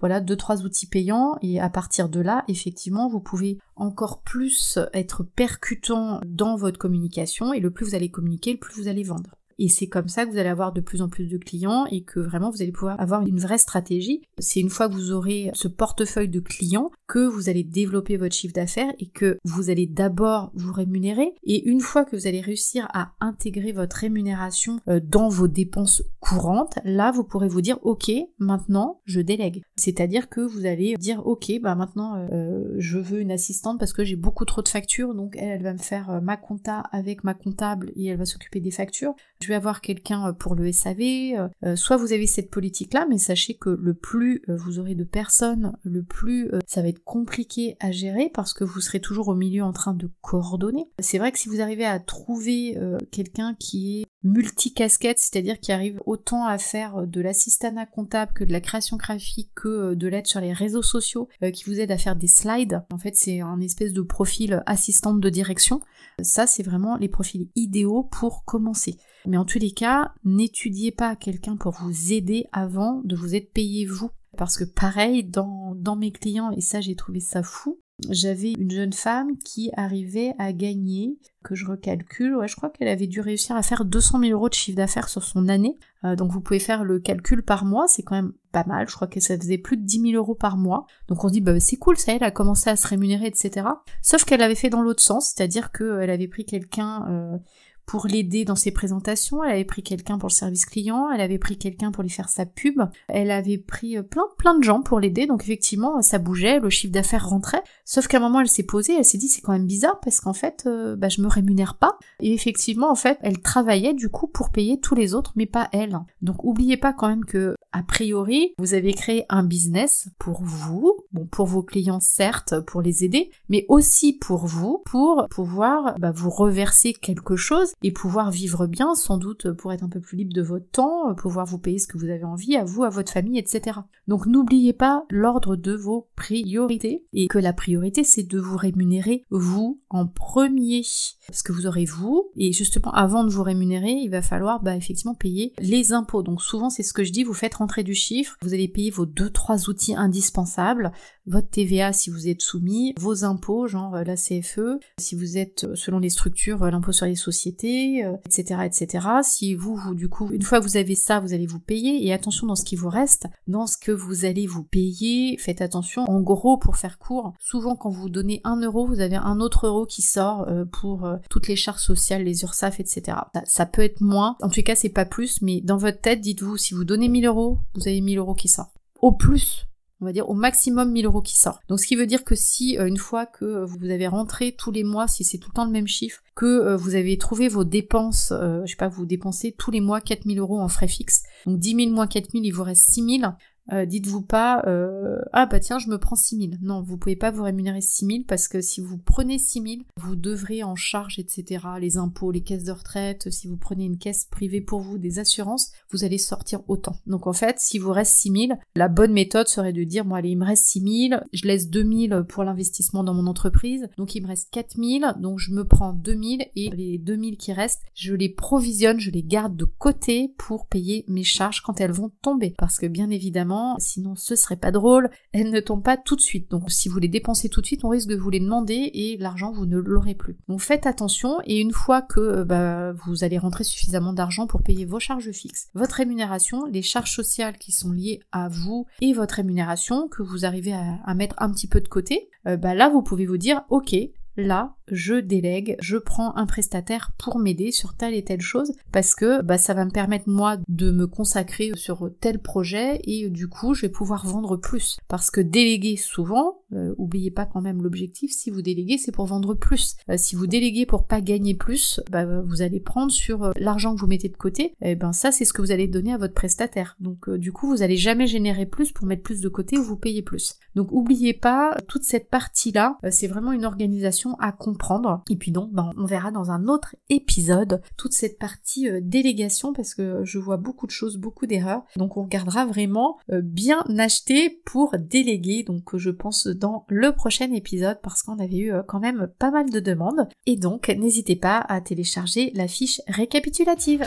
voilà, deux trois outils payants. Et à partir de là, effectivement, vous pouvez encore plus être percutant dans votre communication. Et le plus vous allez communiquer, le plus vous allez vendre. Et c'est comme ça que vous allez avoir de plus en plus de clients et que vraiment vous allez pouvoir avoir une vraie stratégie. C'est une fois que vous aurez ce portefeuille de clients que vous allez développer votre chiffre d'affaires et que vous allez d'abord vous rémunérer. Et une fois que vous allez réussir à intégrer votre rémunération euh, dans vos dépenses courantes, là vous pourrez vous dire ok, maintenant je délègue. C'est-à-dire que vous allez dire ok, bah maintenant euh, je veux une assistante parce que j'ai beaucoup trop de factures, donc elle, elle va me faire euh, ma compta avec ma comptable et elle va s'occuper des factures je vais avoir quelqu'un euh, pour le SAV, euh, euh, soit vous avez cette politique-là, mais sachez que le plus vous aurez de personnes, le plus ça va être compliqué à gérer parce que vous serez toujours au milieu en train de coordonner. C'est vrai que si vous arrivez à trouver quelqu'un qui est multicasquette, c'est-à-dire qui arrive autant à faire de l'assistanat comptable que de la création graphique que de l'aide sur les réseaux sociaux, qui vous aide à faire des slides. En fait, c'est un espèce de profil assistante de direction. Ça, c'est vraiment les profils idéaux pour commencer. Mais en tous les cas, n'étudiez pas quelqu'un pour vous aider avant de vous être payé vous. Parce que pareil, dans, mes clients, et ça j'ai trouvé ça fou, j'avais une jeune femme qui arrivait à gagner, que je recalcule, ouais, je crois qu'elle avait dû réussir à faire 200 000 euros de chiffre d'affaires sur son année. Euh, donc vous pouvez faire le calcul par mois, c'est quand même pas mal. Je crois que ça faisait plus de 10 000 euros par mois. Donc on dit, bah c'est cool, ça, elle a commencé à se rémunérer, etc. Sauf qu'elle avait fait dans l'autre sens, c'est-à-dire qu'elle avait pris quelqu'un euh, pour l'aider dans ses présentations, elle avait pris quelqu'un pour le service client, elle avait pris quelqu'un pour lui faire sa pub, elle avait pris euh, plein plein de gens pour l'aider, donc effectivement ça bougeait, le chiffre d'affaires rentrait, sauf qu'à un moment elle s'est posée, elle s'est dit c'est quand même bizarre parce qu'en fait euh, bah, je me rémunère pas, et effectivement en fait elle travaillait du coup pour payer tous les autres mais pas elle. Donc oubliez pas quand même que a priori vous avez créé un business pour vous, bon pour vos clients certes, pour les aider, mais aussi pour vous, pour pouvoir bah, vous reverser quelque chose et pouvoir vivre bien, sans doute pour être un peu plus libre de votre temps, pouvoir vous payer ce que vous avez envie, à vous, à votre famille, etc. Donc n'oubliez pas l'ordre de vos priorités et que la priorité c'est de vous rémunérer vous en premier. Parce que vous aurez vous, et justement avant de vous rémunérer, il va falloir bah, effectivement payer les impôts. Donc souvent c'est ce que je dis, vous faites rentrer du chiffre, vous allez payer vos deux trois outils indispensables, votre TVA si vous êtes soumis, vos impôts, genre euh, la CFE, si vous êtes euh, selon les structures, euh, l'impôt sur les sociétés, etc., etc. Si vous, vous, du coup, une fois que vous avez ça, vous allez vous payer, et attention dans ce qui vous reste, dans ce que vous allez vous payer, faites attention, en gros, pour faire court, souvent quand vous donnez un euro, vous avez un autre euro qui sort pour toutes les charges sociales, les URSAF, etc. Ça, peut être moins, en tout cas c'est pas plus, mais dans votre tête, dites-vous, si vous donnez 1000 euros, vous avez 1000 euros qui sortent. Au plus, on va dire au maximum 1000 euros qui sort. Donc ce qui veut dire que si euh, une fois que euh, vous avez rentré tous les mois, si c'est tout le temps le même chiffre, que euh, vous avez trouvé vos dépenses, je sais pas, vous dépensez tous les mois 4000 euros en frais fixes, donc 10 000 moins 4000, il vous reste 6000, Euh, dites-vous pas euh, ah bah tiens je me prends 6000. Non, vous pouvez pas vous rémunérer 6000 parce que si vous prenez 6000, vous devrez en charge etc. les impôts, les caisses de retraite, si vous prenez une caisse privée pour vous, des assurances, vous allez sortir autant. Donc en fait, si vous reste 6000, la bonne méthode serait de dire bon allez il me reste 6000, je laisse 2000 pour l'investissement dans mon entreprise, donc il me reste 4000, donc je me prends 2000 et les 2000 qui restent, je les provisionne, je les garde de côté pour payer mes charges quand elles vont tomber. Parce que bien évidemment, sinon ce serait pas drôle, elles ne tombent pas tout de suite. Donc si vous les dépensez tout de suite, on risque de vous les demander et l'argent vous ne l'aurez plus. Donc faites attention et une fois que euh, bah, vous allez rentrer suffisamment d'argent pour payer vos charges fixes, votre rémunération, les charges sociales qui sont liées à vous et votre rémunération que vous arrivez à, mettre un petit peu de côté, euh, bah là vous pouvez vous dire ok là, je délègue, je prends un prestataire pour m'aider sur telle et telle chose parce que bah, ça va me permettre moi de me consacrer sur tel projet et du coup je vais pouvoir vendre plus. Parce que déléguer souvent, euh, oubliez pas quand même l'objectif, si vous déléguez c'est pour vendre plus. Euh, si vous déléguez pour pas gagner plus, bah, vous allez prendre sur euh, l'argent que vous mettez de côté, et ben ça c'est ce que vous allez donner à votre prestataire. Donc du coup vous allez jamais générer plus pour mettre plus de côté ou vous payer plus. Donc oubliez pas toute cette partie là, c'est vraiment une organisation à comprendre. Et puis donc, ben, on verra dans un autre épisode toute cette partie euh, délégation parce que je vois beaucoup de choses, beaucoup d'erreurs. Donc on regardera vraiment euh, bien acheter pour déléguer. Donc je pense dans le prochain épisode parce qu'on avait eu euh, quand même pas mal de demandes. Et donc n'hésitez pas à télécharger la fiche récapitulative.